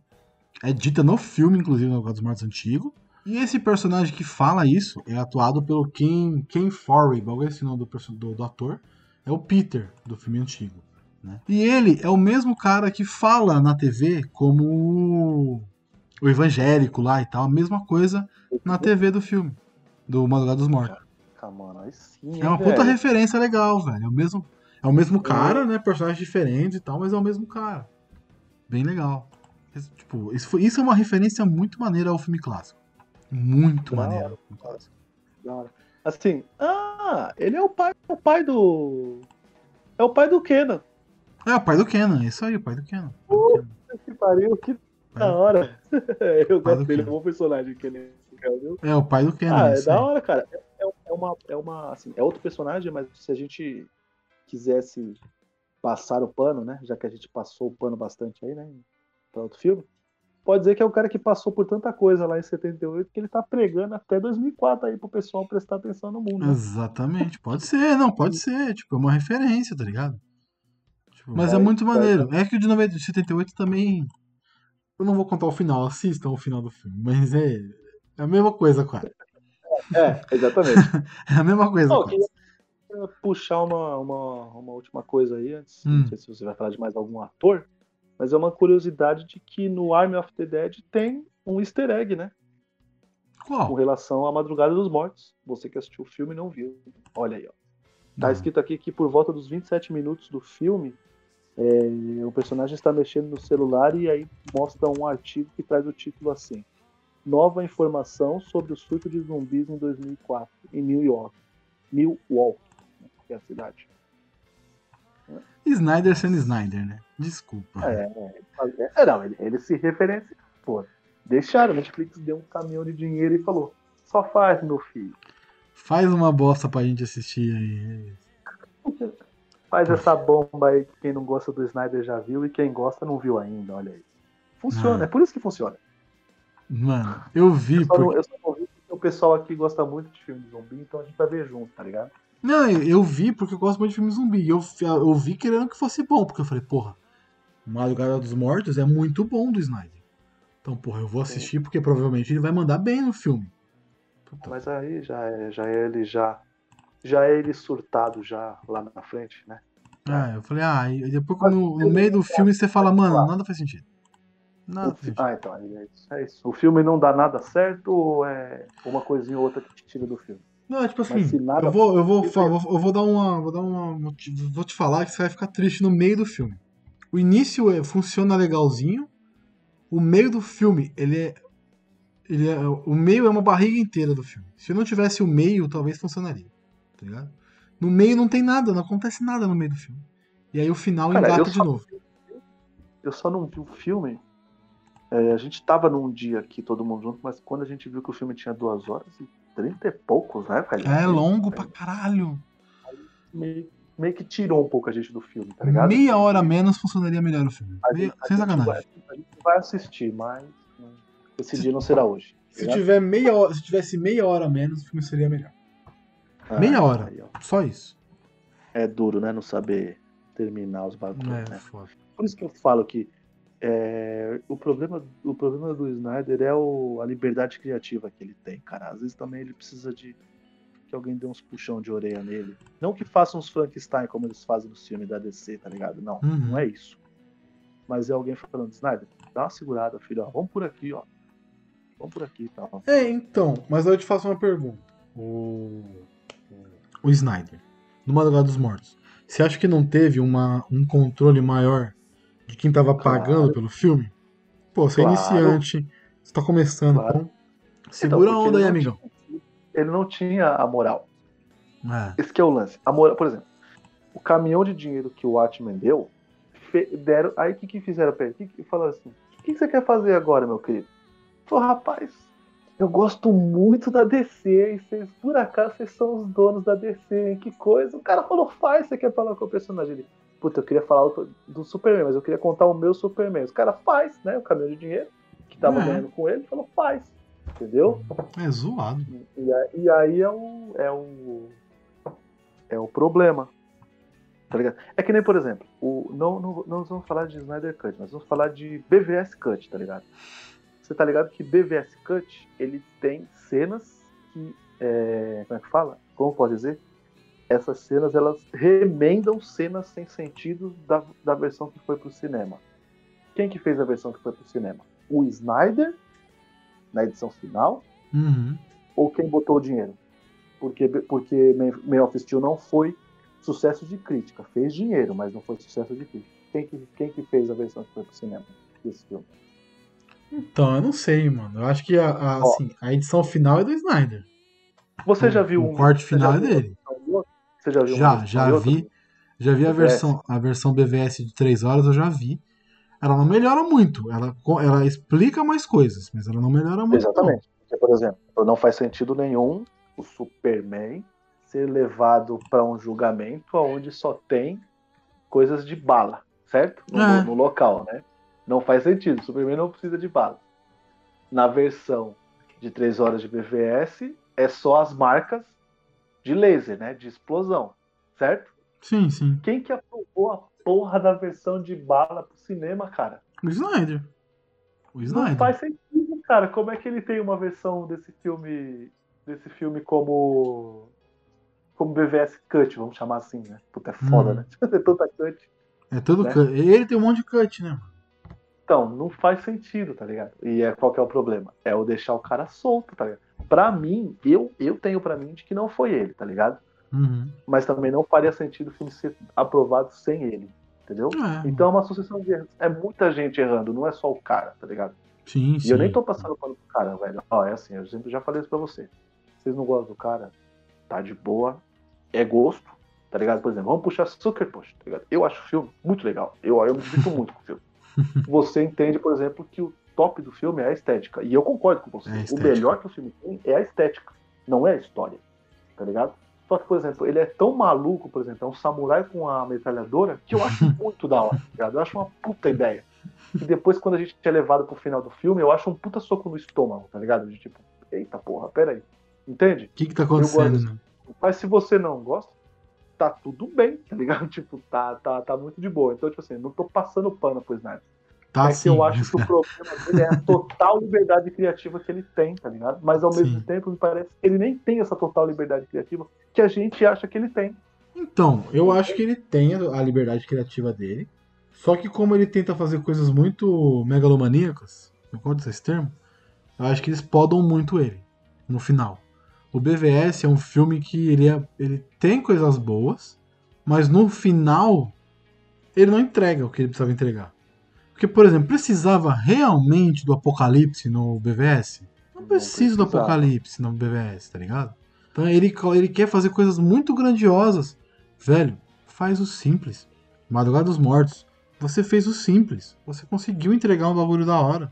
É dita no filme, inclusive, no Madrugada dos Mortos antigo. E esse personagem que fala isso é atuado pelo Ken, Ken Forey, bagulho esse nome do, do, do ator. É o Peter, do filme antigo. Né? E ele é o mesmo cara que fala na TV como o- evangélico lá e tal, a mesma coisa na TV do filme, do Madrugada dos Mortos. Mano, aí sim, É uma hein, puta velho? referência legal, velho. É o mesmo, é o mesmo cara, né? Personagens diferentes e tal, mas é o mesmo cara. Bem legal. Esse, Tipo, isso, foi- isso é uma referência muito maneira ao filme clássico. Muito Da maneira. hora, filme clássico. Da hora. Assim, ah, ele é o pai, o pai do. É o pai do Kenan. É, o pai do Kenan, isso aí, o pai do Kenan. Pô, Que pariu, que da (laughs) do- hora. Eu gosto dele, é um bom personagem que ele é, viu? É, o pai do Kenan. Ah, é da hora, cara. É, é- é uma, é uma, assim, é outro personagem, mas se a gente quisesse passar o pano, né? Já que a gente passou o pano bastante aí, né? Pra outro filme, pode dizer que é o cara que passou por tanta coisa lá em 78 que ele tá pregando até 2004 aí pro pessoal prestar atenção no mundo. né? Exatamente, pode ser, não, pode ser. Tipo, é uma referência, tá ligado? Tipo, mas é muito vai- maneiro. É que o de 90 de 78 também. Eu não vou contar o final, assistam o final do filme. Mas é, é a mesma coisa, cara. É, exatamente. (laughs) É a mesma coisa. Não, quase. queria puxar uma, uma, uma última coisa aí antes. Hum. Não sei se você vai falar de mais algum ator, mas é uma curiosidade de que no Army of the Dead tem um easter egg, né? Com Qual? relação à Madrugada dos Mortos. Você que assistiu o filme não viu. Olha aí, ó. Tá escrito aqui que por volta dos 27 minutos do filme, é, o personagem está mexendo no celular e aí mostra um artigo que traz o título assim: Nova informação sobre o surto de zumbis em 2004 em New York, Milwaukee, que é a cidade. Snyder sendo Snyder, né? Desculpa. É, é, não, ele, ele se referencia. Pô, deixaram, a Netflix deu um caminhão de dinheiro e falou: só faz, meu filho. Faz uma bosta pra gente assistir aí. Faz essa bomba aí que quem não gosta do Snyder já viu e quem gosta não viu ainda, olha aí. Funciona, Ah. é por isso que funciona. Mano, eu vi. Eu só, não, Porque... eu só não vi porque o pessoal aqui gosta muito de filme de zumbi, então a gente vai ver junto, tá ligado? Não, eu, eu vi porque eu gosto muito de filme zumbi. Eu, eu vi querendo que fosse bom, porque eu falei, porra, Madrugada dos Mortos é muito bom do Snyder. Então, porra, eu vou assistir porque provavelmente ele vai mandar bem no filme. Puta, Mas aí já é, já é ele já. Já é ele surtado já lá na frente, né? Ah, eu falei, ah, e depois no, no meio do filme você fala, mano, nada faz sentido. Nada faz sentido. ah, então, é isso, é isso. O filme não dá nada certo ou é uma coisinha ou outra que te tira do filme? Não, é tipo assim, eu vou, eu vou, fa- eu vou, eu vou dar uma, vou dar uma, vou te falar que você vai ficar triste no meio do filme. O início é, funciona legalzinho, o meio do filme, ele é, ele é, o meio é uma barriga inteira do filme. Se não tivesse o meio, talvez funcionaria, tá ligado? No meio não tem nada, não acontece nada no meio do filme. E aí o final Cara, engata eu de só- novo. Eu só não vi o filme. é, a gente tava num dia aqui, todo mundo junto, mas quando a gente viu que o filme tinha duas horas e trinta e poucos, né, velho? É longo pra caralho. Meio, meio que tirou um pouco a gente do filme, tá ligado? Meia hora menos funcionaria melhor o filme. A Meia- gente- a sem gente vai- sacanagem. A gente vai assistir, mas hum, esse dia não será hoje. tá Se tiver meia hora, se tivesse meia hora menos, o filme seria melhor. Ah, meia hora. aí. Só isso. É duro, né? Não saber terminar os bagulhos, É, né? foda. Por isso que eu falo que é, o, problema, o problema do Snyder é o, a liberdade criativa que ele tem, cara. Às vezes também ele precisa de que alguém dê uns puxão de orelha nele. Não que faça uns Frankenstein como eles fazem no filme da DC, tá ligado? Não, Uhum. não é isso. Mas é alguém falando, Snyder, dá uma segurada, filho, ó, vamos por aqui, ó. Vamos por aqui e tal. É, então, mas eu te faço uma pergunta. O, o Snyder, no Madrugada dos Mortos, você acha que não teve uma, um controle maior de quem tava Claro. pagando pelo filme? Pô, você é Claro. iniciante, você tá começando, Claro. então segura a Então, porque onda aí, amigão. tinha- ele não tinha a moral. É. Esse que é o lance. A moral, por exemplo, o caminhão de dinheiro que o Watchmen deu, deram. Aí o que, que fizeram pra ele? Que, que falaram assim: o que, que você quer fazer agora, meu querido? Falou, rapaz, eu gosto muito da DC, e vocês, por acaso, vocês são os donos da DC, hein? Que coisa. O cara falou, faz, você quer falar com o personagem dele. Puta, eu queria falar do- Superman, mas eu queria contar o meu Superman. Os cara faz, né? O caminhão de dinheiro que tava É. ganhando com ele, falou, faz. Entendeu? É zoado. E, e aí é o, é o. É o problema. Tá ligado? É que nem, por exemplo, o, não, não, não vamos falar de Snyder Cut, mas vamos falar de BVS Cut, tá ligado? Você tá ligado que BVS Cut ele tem cenas que. é, como é que fala? Como pode dizer? Essas cenas elas remendam cenas sem sentido da, da versão que foi pro cinema. Quem que fez a versão que foi pro cinema? O Snyder, na edição final, Uhum. ou quem botou o dinheiro? Porque, porque Man of Steel não foi sucesso de crítica. Fez dinheiro, mas não foi sucesso de crítica. Quem que, quem que fez a versão que foi pro cinema desse filme? Então, eu não sei, mano. Eu acho que a, a, assim, a edição final é do Snyder. Você já viu o um. corte final é dele. Você já viu Já, versão já vi. Já vi a BVS? versão, a versão BVS de 3 horas, eu já vi. Ela não melhora muito. Ela, ela explica mais coisas, mas ela não melhora muito. Exatamente. Porque, por exemplo, não faz sentido nenhum o Superman ser levado para um julgamento onde só tem coisas de bala, certo? No, É. no local, né? Não faz sentido. O Superman não precisa de bala. Na versão de 3 horas de BVS, é só as marcas de laser, né? De explosão, certo? Sim, sim. Quem que aprovou a porra da versão de bala pro cinema, cara? O Snyder. O Não Snyder. faz sentido, cara. Como é que ele tem uma versão desse filme, desse filme como como BVS cut, vamos chamar assim, né? Puta, é foda, Uhum. né? Tem (laughs) tanta cut. É todo né? cut. Ele tem um monte de cut, né? Então, não faz sentido, tá ligado? E é qual que é o problema? É o deixar o cara solto, tá ligado? Pra mim, eu, eu tenho pra mim de que não foi ele, tá ligado? Uhum. Mas também não faria sentido o filme ser aprovado sem ele, entendeu? É, Então é uma sucessão de erros. É muita gente errando, não é só o cara, tá ligado? sim, E sim. eu nem tô passando pano pro cara, velho. Ó, é assim, eu sempre já falei isso pra você. Vocês não gostam do cara, tá de boa, é gosto, tá ligado? Por exemplo, vamos puxar Sucker Punch, tá ligado? Eu acho o filme muito legal. Eu, eu me divirto muito com o filme. Você entende, por exemplo, que o top do filme é a estética. E eu concordo com você. É o melhor que o filme tem é a estética, não é a história, tá ligado? Só que, por exemplo, ele é tão maluco, por exemplo, é um samurai com a metralhadora, que eu acho (laughs) muito da hora, tá? Eu acho uma puta ideia. E depois, quando a gente é levado pro final do filme, eu acho um puta soco no estômago, tá ligado? De tipo, eita porra, peraí. Entende? O que que tá acontecendo, né? Mas se você não gosta, tá tudo bem, tá ligado? (laughs) Tipo, tá, tá, tá muito de boa. Então, tipo assim, não tô passando pano pro Snyder. Tá é sim. que eu acho que o problema dele é a total liberdade criativa que ele tem, tá ligado? Mas ao mesmo Sim. tempo, me parece que ele nem tem essa total liberdade criativa que a gente acha que ele tem. Então, eu acho que ele tem a liberdade criativa dele. Só que como ele tenta fazer coisas muito megalomaníacas, eu gosto desse termo, eu acho que eles podam muito ele no final. O BVS é um filme que ele, é- ele tem coisas boas, mas no final ele não entrega o que ele precisava entregar. Porque, por exemplo, precisava realmente do apocalipse no BVS? Não precisa do apocalipse no BVS, tá ligado? Então ele, ele quer fazer coisas muito grandiosas. Velho, faz o simples. Madrugada dos Mortos. Você fez o simples. Você conseguiu entregar um bagulho da hora.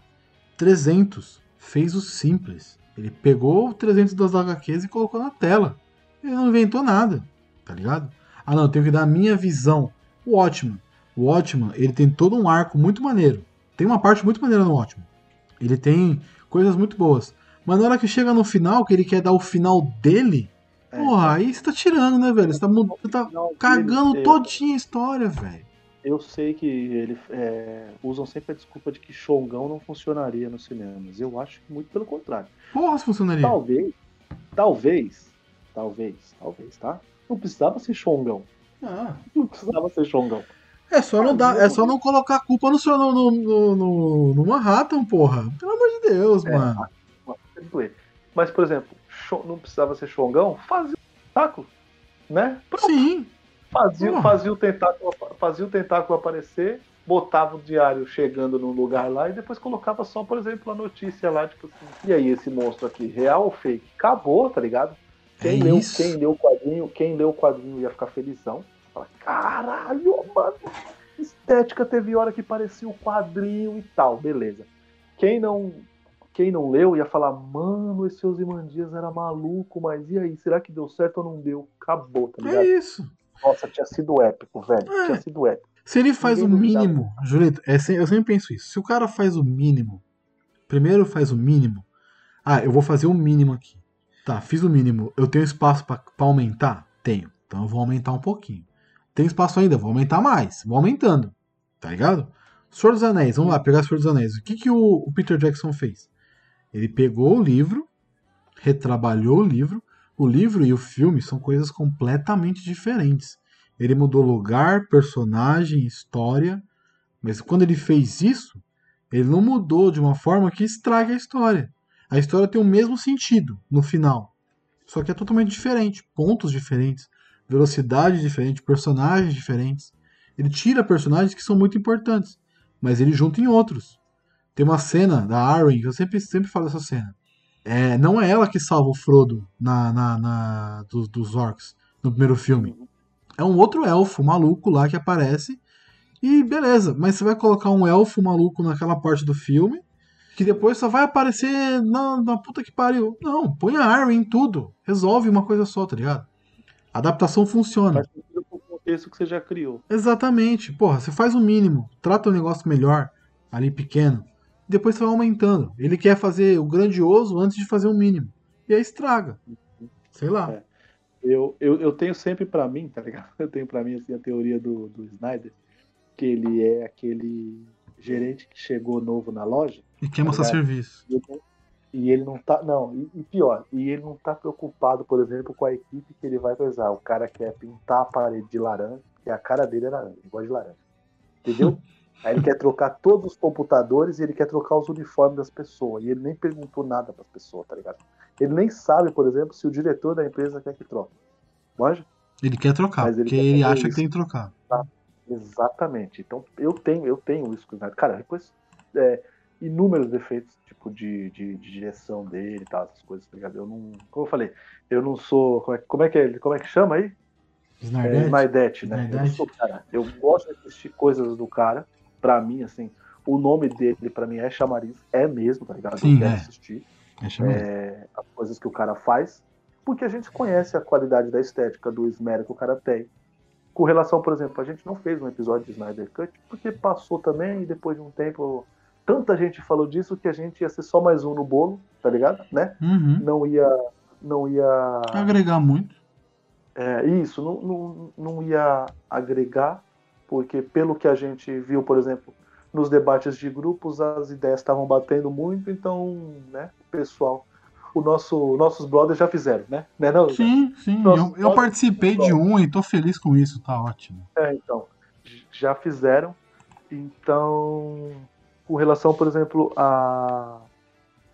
300. Fez o simples. Ele pegou o 300 das HQs e colocou na tela. Ele não inventou nada. Tá ligado? Ah, não, eu tenho que dar a minha visão. O Watchman. O Watchman, ele tem todo um arco muito maneiro. Tem uma parte muito maneira no Watchman. Ele tem coisas muito boas. Mas na hora que chega no final, que ele quer dar o final dele, É, porra, aí você tá tirando, né, velho? Você tá, você tá cagando todinha a história, velho. Eu sei que ele é, usam sempre a desculpa de que Xongão não funcionaria nos cinemas. Eu acho que muito pelo contrário. Porra, se funcionaria. Talvez, talvez, talvez, talvez, tá? Não precisava ser Xongão. Ah, Não precisava ser Xongão. é só não dar, é só não colocar a culpa no seu no, no, no, no, Manhattan, porra. Pelo amor de Deus, É, mano. Mas, por exemplo, não precisava ser Xongão, fazia o tentáculo, né? Pronto. Sim. Fazia, Porra. fazia, o tentáculo, fazia o tentáculo aparecer, botava o diário chegando num lugar lá e depois colocava só, por exemplo, a notícia lá, tipo assim, e aí esse monstro aqui, real ou fake? Acabou, tá ligado? Quem, É leu, isso. quem leu o quadrinho, quem leu o quadrinho ia ficar felizão. Fala, caralho, mano, estética teve hora que parecia o quadrinho e tal, beleza. Quem não, quem não leu ia falar, mano, esse Ozymandias era maluco, mas e aí, será que deu certo ou não deu? Acabou, tá ligado? É isso. Nossa, tinha sido épico, velho. É. Tinha sido épico. Se ele faz o Ninguém duvidava. mínimo, Julito, é eu sempre penso isso. Se o cara faz o mínimo, primeiro faz o mínimo. Ah, eu vou fazer o mínimo aqui. Tá, fiz o mínimo. Eu tenho espaço pra pra aumentar? Tenho. Então eu vou aumentar um pouquinho. Tem espaço ainda? Vou aumentar mais. Vou aumentando. Tá ligado? Senhor dos Anéis, vamos lá, pegar Senhor dos Anéis. O que, que o, o Peter Jackson fez? Ele pegou o livro, retrabalhou o livro. O livro e o filme são coisas completamente diferentes. Ele mudou lugar, personagem, história. Mas quando ele fez isso, ele não mudou de uma forma que estrague a história. A história tem o mesmo sentido no final. Só que é totalmente diferente. Pontos diferentes, velocidade diferente, personagens diferentes. Ele tira personagens que são muito importantes, mas ele junta em outros. Tem uma cena da Arwen, que eu sempre, sempre falo dessa cena. É, não é ela que salva o Frodo na, na, na- dos, dos orcs no primeiro filme. É um outro elfo maluco lá que aparece. E beleza, mas você vai colocar um elfo maluco naquela parte do filme que depois só vai aparecer na, na puta que pariu. Não, põe a Arwen em tudo. Resolve uma coisa só, tá ligado? A adaptação funciona. Faz sentido contexto que você já criou. Exatamente. Porra, você faz o mínimo, trata o negócio melhor, ali pequeno, depois você vai aumentando. Ele quer fazer o grandioso antes de fazer o mínimo. E aí estraga. Sei lá. É. Eu, eu, eu tenho sempre pra mim, tá ligado? (laughs) Eu tenho pra mim assim, a teoria do, do Snyder, que ele é aquele gerente que chegou novo na loja E quer mostrar Obrigado. serviço. e ele, não- e ele não tá. Não, e, e pior, e ele não tá preocupado, por exemplo, com a equipe que ele vai coisar. O cara quer pintar a parede de laranja, e a cara dele é laranja, ele gosta de laranja. Entendeu? (laughs) Aí ele quer trocar todos os computadores e ele quer trocar os uniformes das pessoas. E ele nem perguntou nada pras pessoas, tá ligado? Ele nem sabe, por exemplo, se o diretor da empresa quer que troque. Manja? Ele quer trocar, Mas ele porque ele acha que isso. tem que trocar. Exatamente. Então eu tenho, eu tenho isso com o. Cara, depois é, inúmeros defeitos, tipo, de, de, de direção dele e tal, essas coisas, tá ligado? Eu não. Como eu falei, eu não sou. Como é, como é que é, como é que chama aí? É, Snyder? Snydete, né? Eu não Snydete. sou cara. Eu gosto de assistir coisas do cara. Pra mim, assim, o nome dele, pra mim, é chamariz. É mesmo, tá ligado? Sim, eu quero é. assistir É, é, as coisas que o cara faz, porque a gente conhece a qualidade da estética, do esmero que o cara tem. Com relação, por exemplo, a gente não fez um episódio de Snyder Cut, porque passou também e depois de um tempo tanta gente falou disso que a gente ia ser só mais um no bolo, tá ligado? Né? Uhum. Não ia. Não ia. Agregar muito. É, isso, não, não, não ia agregar, porque pelo que a gente viu, por exemplo, nos debates de grupos, as ideias estavam batendo muito, então, né, o pessoal, o nosso, nossos brothers já fizeram, né? Né, não? Sim, sim. Eu, eu participei de um e tô feliz com isso, tá ótimo. É, então, já fizeram. Então, com relação, por exemplo, a,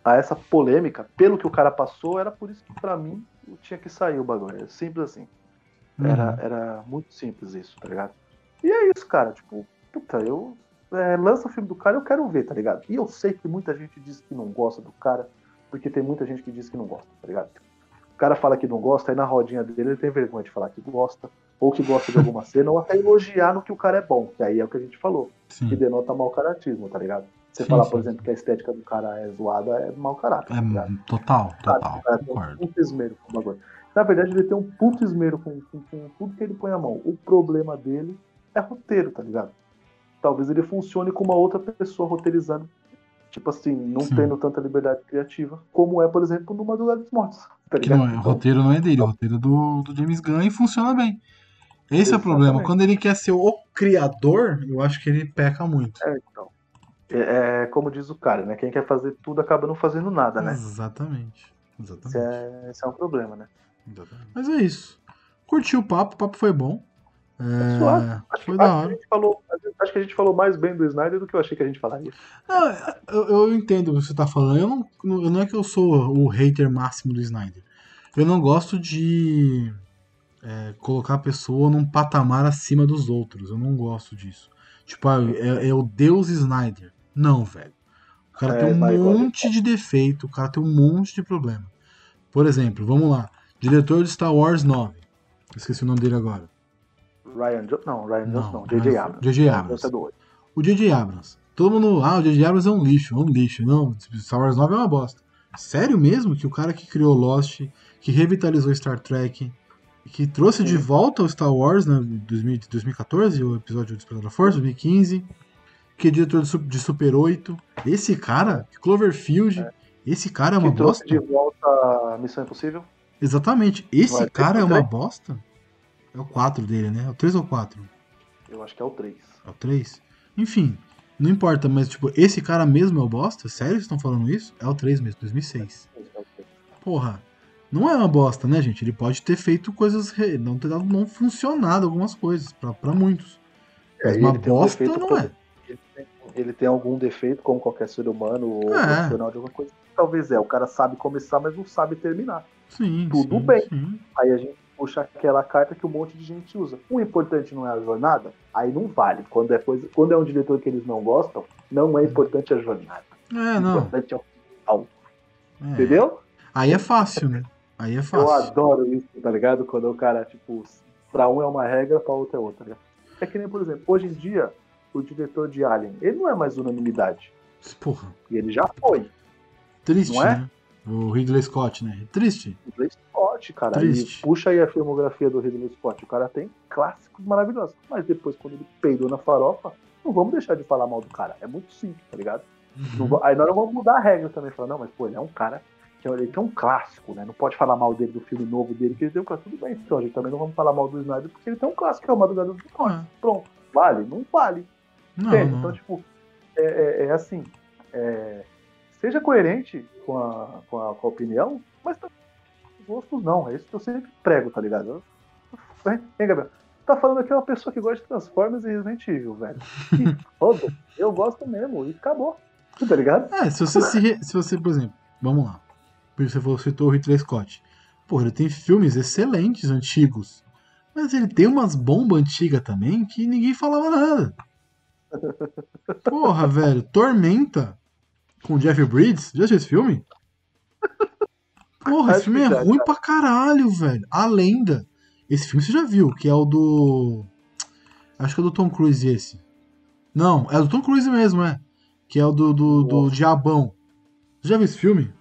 a essa polêmica, pelo que o cara passou, era por isso que pra mim tinha que sair o bagulho. É simples assim. Era, Uhum. era muito simples isso, tá ligado? E é isso, cara. Tipo, puta, eu. É, lança o filme do cara, eu quero ver, tá ligado? E eu sei que muita gente diz que não gosta do cara, porque tem muita gente que diz que não gosta, tá ligado? O cara fala que não gosta, aí na rodinha dele ele tem vergonha de falar que gosta, ou que gosta de alguma (laughs) cena, ou até elogiar no que o cara é bom, que aí é o que a gente falou, que Sim. denota mau caratismo, tá ligado? Você Sim, falar, sim. por exemplo, que a estética do cara é zoada, é mau caráter, É tá total, total. o cara tem um esmero com o bagulho. Na verdade, ele tem um puto esmero com, com, com tudo que ele põe a mão. O problema dele é roteiro, tá ligado? Talvez ele funcione com uma outra pessoa roteirizando. Tipo assim, não Sim. tendo tanta liberdade criativa, como é, por exemplo, no Madrugada dos Mortos. Tá Que não é, o roteiro não é dele, o roteiro do, do James Gunn e funciona bem. Esse é o problema. Exatamente. Quando ele quer ser o criador, eu acho que ele peca muito. É, então. É, é como diz o cara, né? Quem quer fazer tudo acaba não fazendo nada, né? Exatamente. Esse Exatamente. é, esse é um problema, né? Exatamente. Mas é isso. Curti o papo, o papo foi bom. É, suave. Acho, foi que- da hora. gente falou, acho que a gente falou mais bem do Snyder do que eu achei que a gente falaria. Não, eu, eu entendo o que você tá falando. Eu não, não é que eu sou o hater máximo do Snyder. Eu não gosto de é, colocar a pessoa num patamar acima dos outros. Eu não gosto disso. Tipo, ah, é, é o Deus Snyder. Não, velho. O cara É, tem um monte de defeito, o cara tem um monte de problema. Por exemplo, vamos lá. Diretor de Star Wars 9. Esqueci o nome dele agora. Ryan Johnson. Não, Ryan Johnson Não. J.J. Abrams. J.J. Abrams. É. O J.J. Abrams. Todo mundo. Ah, o J.J. Abrams é um lixo, é um lixo. Não, Star Wars 9 é uma bosta. Sério mesmo que o cara que criou Lost, que revitalizou Star Trek, que trouxe de volta o Star Wars, né, em 2000 2014, o episódio do Despertar da Força, 2015, que é diretor de, Su- de Super 8. Esse cara, Cloverfield, esse cara é uma que bosta? de volta a Missão Impossível. Exatamente. Esse Vai cara é uma bosta? É o 4 dele, né? É o 3 ou 4? Eu acho que é o 3. É o 3? Enfim, não importa, mas tipo, esse cara mesmo é o bosta? Sério que vocês estão falando isso? É o 3 mesmo, 2006. Porra, não é uma bosta, né, gente? Ele pode ter feito coisas. re- Não ter dado, não funcionado algumas coisas, pra, pra muitos. Mas É, uma um bosta defeito não como- é. Ele tem, ele tem algum defeito, como qualquer ser humano ou É. profissional de alguma coisa. Talvez é. O cara sabe começar, mas não sabe terminar. Sim, Tudo sim, bem. sim. Aí a gente puxa aquela carta que um monte de gente usa. O importante não é a jornada, aí não vale. Quando é, coisa, quando é um diretor que eles não gostam, não é importante a jornada. É, O não. importante é o final. é. Entendeu? Aí é fácil, né? Aí é Eu fácil. adoro isso, tá ligado? Quando o cara, tipo, pra um é uma regra, pra outro é outra. ligado? É que nem, por exemplo, hoje em dia, o diretor de Alien, ele não é mais unanimidade. Porra, E ele já foi. triste, Não é? né? O Ridley Scott, né? Triste. Ridley Scott, cara. Triste. E puxa aí a filmografia do Ridley Scott. O cara tem clássicos maravilhosos. Mas depois, quando ele peidou na farofa, não vamos deixar de falar mal do cara. É muito simples, tá ligado? Uhum. Aí nós não vamos mudar a regra também. Falar, não, mas pô, ele é um cara que ele tem um clássico, né? Não pode falar mal dele do filme novo dele, que ele tem um clássico. Tudo bem, então, a gente também não vamos falar mal do Snyder, porque ele tem um clássico, que é o Madrugada do Norte. Ah, Pronto. Vale? Não vale. Não, não. Então, tipo, é, é- é assim. é, seja coerente com a, com a, com a opinião, mas os gostos não. É isso que eu sempre prego, tá ligado? Hein, Gabriel? Tá falando aqui uma pessoa que gosta de Transformers e Resident Evil, velho. Que foda. Eu gosto mesmo, e acabou. Tá ligado? É, se você se, se você, por exemplo, vamos lá. Você falou, citou o Ridley Scott. Pô, ele tem filmes excelentes, antigos. Mas ele tem umas bombas antigas também que ninguém falava nada. Porra, velho, Tormenta com Jeff Bridges. Já assistiu esse filme? (laughs) Porra, esse filme é ruim pra caralho, velho. A Lenda. Esse filme você já viu, que é o do. Acho que é do Tom Cruise esse. Não, é do Tom Cruise mesmo, é. Que é o do, do, do Diabão. Você já viu esse filme?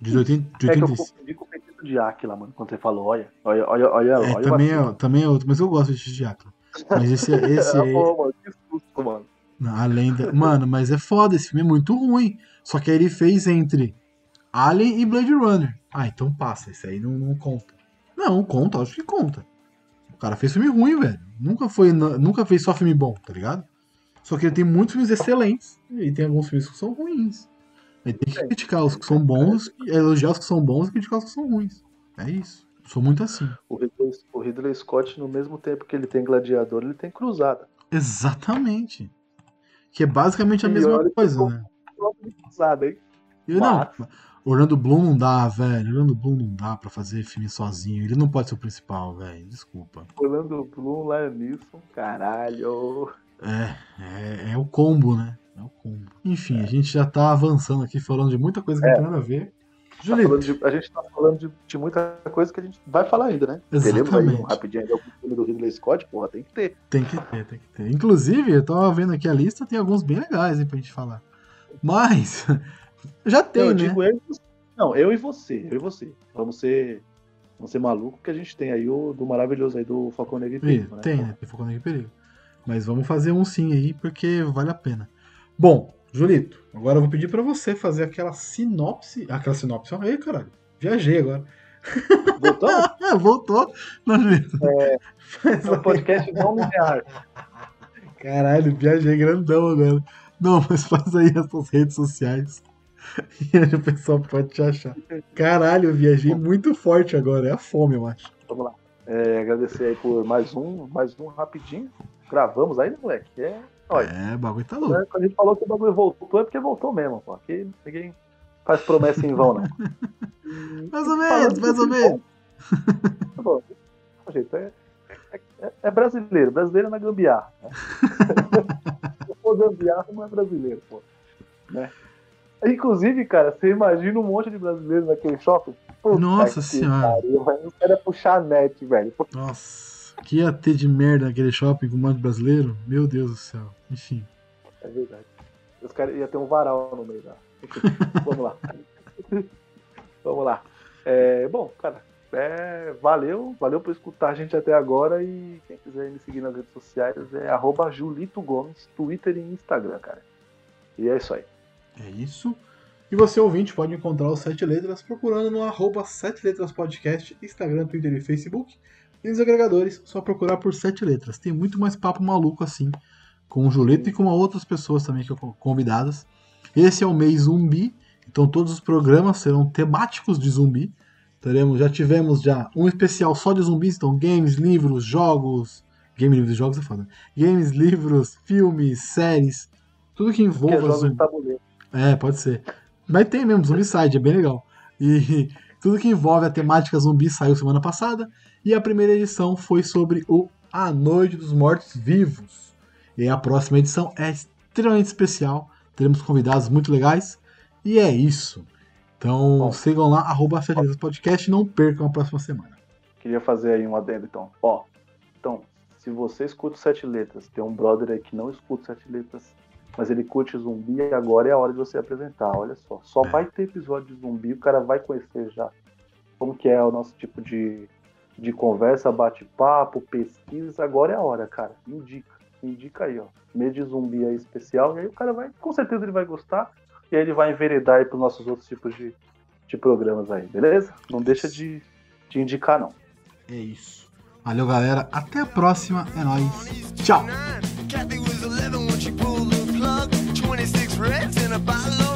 De 80, de É que eu 85. confundi com o Petito de Aquila, mano, quando você falou, olha, olha, olha, olha, É, olha o também, é, também é outro, mas eu gosto de Diácono. Mas esse, (laughs) esse Ah, pô, mano, que susto, mano. Além da... Mano, mas é foda, esse filme é muito ruim. Só que aí ele fez entre Alien e Blade Runner. Ah, então passa, esse aí não, não conta. Não, conta, acho que conta. O cara fez filme ruim, velho. Nunca foi, nunca fez só filme bom, tá ligado? Só que ele tem muitos filmes excelentes e tem alguns filmes que são ruins. Ele tem que criticar os que são bons, elogiar os que são bons e criticar os que são ruins. É isso. Sou muito assim. O Ridley, o Ridley Scott, no mesmo tempo que ele tem Gladiador, ele tem Cruzada. Exatamente. Que é basicamente a E mesma coisa, né? Cruzada, hein? Eu não. Mas- Orlando Bloom não dá, velho. Orlando Bloom não dá pra fazer filme sozinho. Ele não pode ser o principal, velho. Desculpa. Orlando Bloom, Liam Neeson, caralho. É, é, é o combo, né? É o combo. Enfim, a gente já tá avançando aqui falando de muita coisa que não tem nada a ver. Tá Julito, falando de- a gente tá falando de, de muita coisa que a gente vai falar ainda, né? Teremos aí um Exatamente. rapidinho o filme do Ridley Scott, porra, tem que ter. tem que ter, tem que ter. Inclusive, eu tava vendo aqui a lista, tem alguns bem legais, hein, pra gente falar. Mas, (laughs) já tem, eu né? digo eu e você. Não, eu e você, eu e você. Vamos ser, vamos ser maluco que a gente tem aí o do maravilhoso aí do Falcão Negro e Perigo, né? Tem, né? Tem Foco Negro e Perigo. Mas vamos fazer um sim aí, porque vale a pena. Bom, Julito, agora eu vou pedir pra você fazer aquela sinopse. Aquela sinopse, aí, caralho. Viajei agora. Voltou? (laughs) Voltou. Não, Julito. É, Faz é um podcast não linear. Caralho, viajei grandão agora. Não, mas faz aí as suas redes sociais. (laughs) E aí o pessoal pode te achar. Caralho, eu viajei muito forte agora. É a fome, eu acho. Vamos lá. É, agradecer aí por mais um, mais um rapidinho. Gravamos aí, né, moleque? É, olha, É, o bagulho tá louco. né, quando a gente falou que o bagulho voltou, é porque voltou mesmo, pô. Aqui ninguém faz promessa em vão, não. (laughs) Mais ou menos, mais ou menos. Tá bom. Gente, é, é- é brasileiro, brasileiro na gambiarra. Né? (laughs) Se for gambiarra, não é brasileiro, pô. Né? Inclusive, cara, você imagina um monte de brasileiros naquele shopping? Puta Nossa senhora. pariu. Os caras puxar a net, velho. Nossa, que ia ter de merda naquele shopping com um monte de brasileiro? Meu Deus do céu. Enfim. É verdade. Os caras iam ter um varal no meio da. (laughs) Vamos lá. (laughs) vamos lá. É, bom, cara, é, valeu, valeu por escutar a gente até agora e quem quiser me seguir nas redes sociais é arroba Julito Gomes, Twitter e Instagram, cara. E é isso aí. É isso. E você, ouvinte, pode encontrar os Sete Letras procurando no arroba Sete Letras Podcast, Instagram, Twitter e Facebook. E nos agregadores, só procurar por Sete Letras. Tem muito mais papo maluco assim, com o Julito e com outras pessoas também que eu convidadas. Esse é o mês zumbi, então todos os programas serão temáticos de zumbi. Teremos, já tivemos já um especial só de zumbis, então games, livros, jogos. Game, livros e jogos é foda. Games, livros, filmes, séries, tudo que Que é envolva zumbi. É, pode ser. Mas tem mesmo, Zombicide, é bem legal. E tudo que envolve a temática zumbi saiu semana passada. E a primeira edição foi sobre o A Noite dos Mortos Vivos. E a próxima edição é extremamente especial. Teremos convidados muito legais. E é isso. Então Bom. sigam lá, arroba Podcast e não percam a próxima semana. Queria fazer aí um adendo, então. Ó, então, se você escuta Sete Letras, tem um brother aí que não escuta Sete Letras, mas ele curte zumbi, agora é a hora de você apresentar. Olha só, só É. vai ter episódio de zumbi, o cara vai conhecer já como que é o nosso tipo de, de conversa, bate-papo, pesquisa. Agora é a hora, cara. Indica, indica aí, ó. Mês de zumbi aí especial, e aí o cara vai, com certeza ele vai gostar, e aí ele vai enveredar aí pros nossos outros tipos de, de programas aí, beleza? Não deixa de, de indicar, não. É isso. Valeu, galera. Até a próxima. É nóis. Tchau. Reds and a bottle of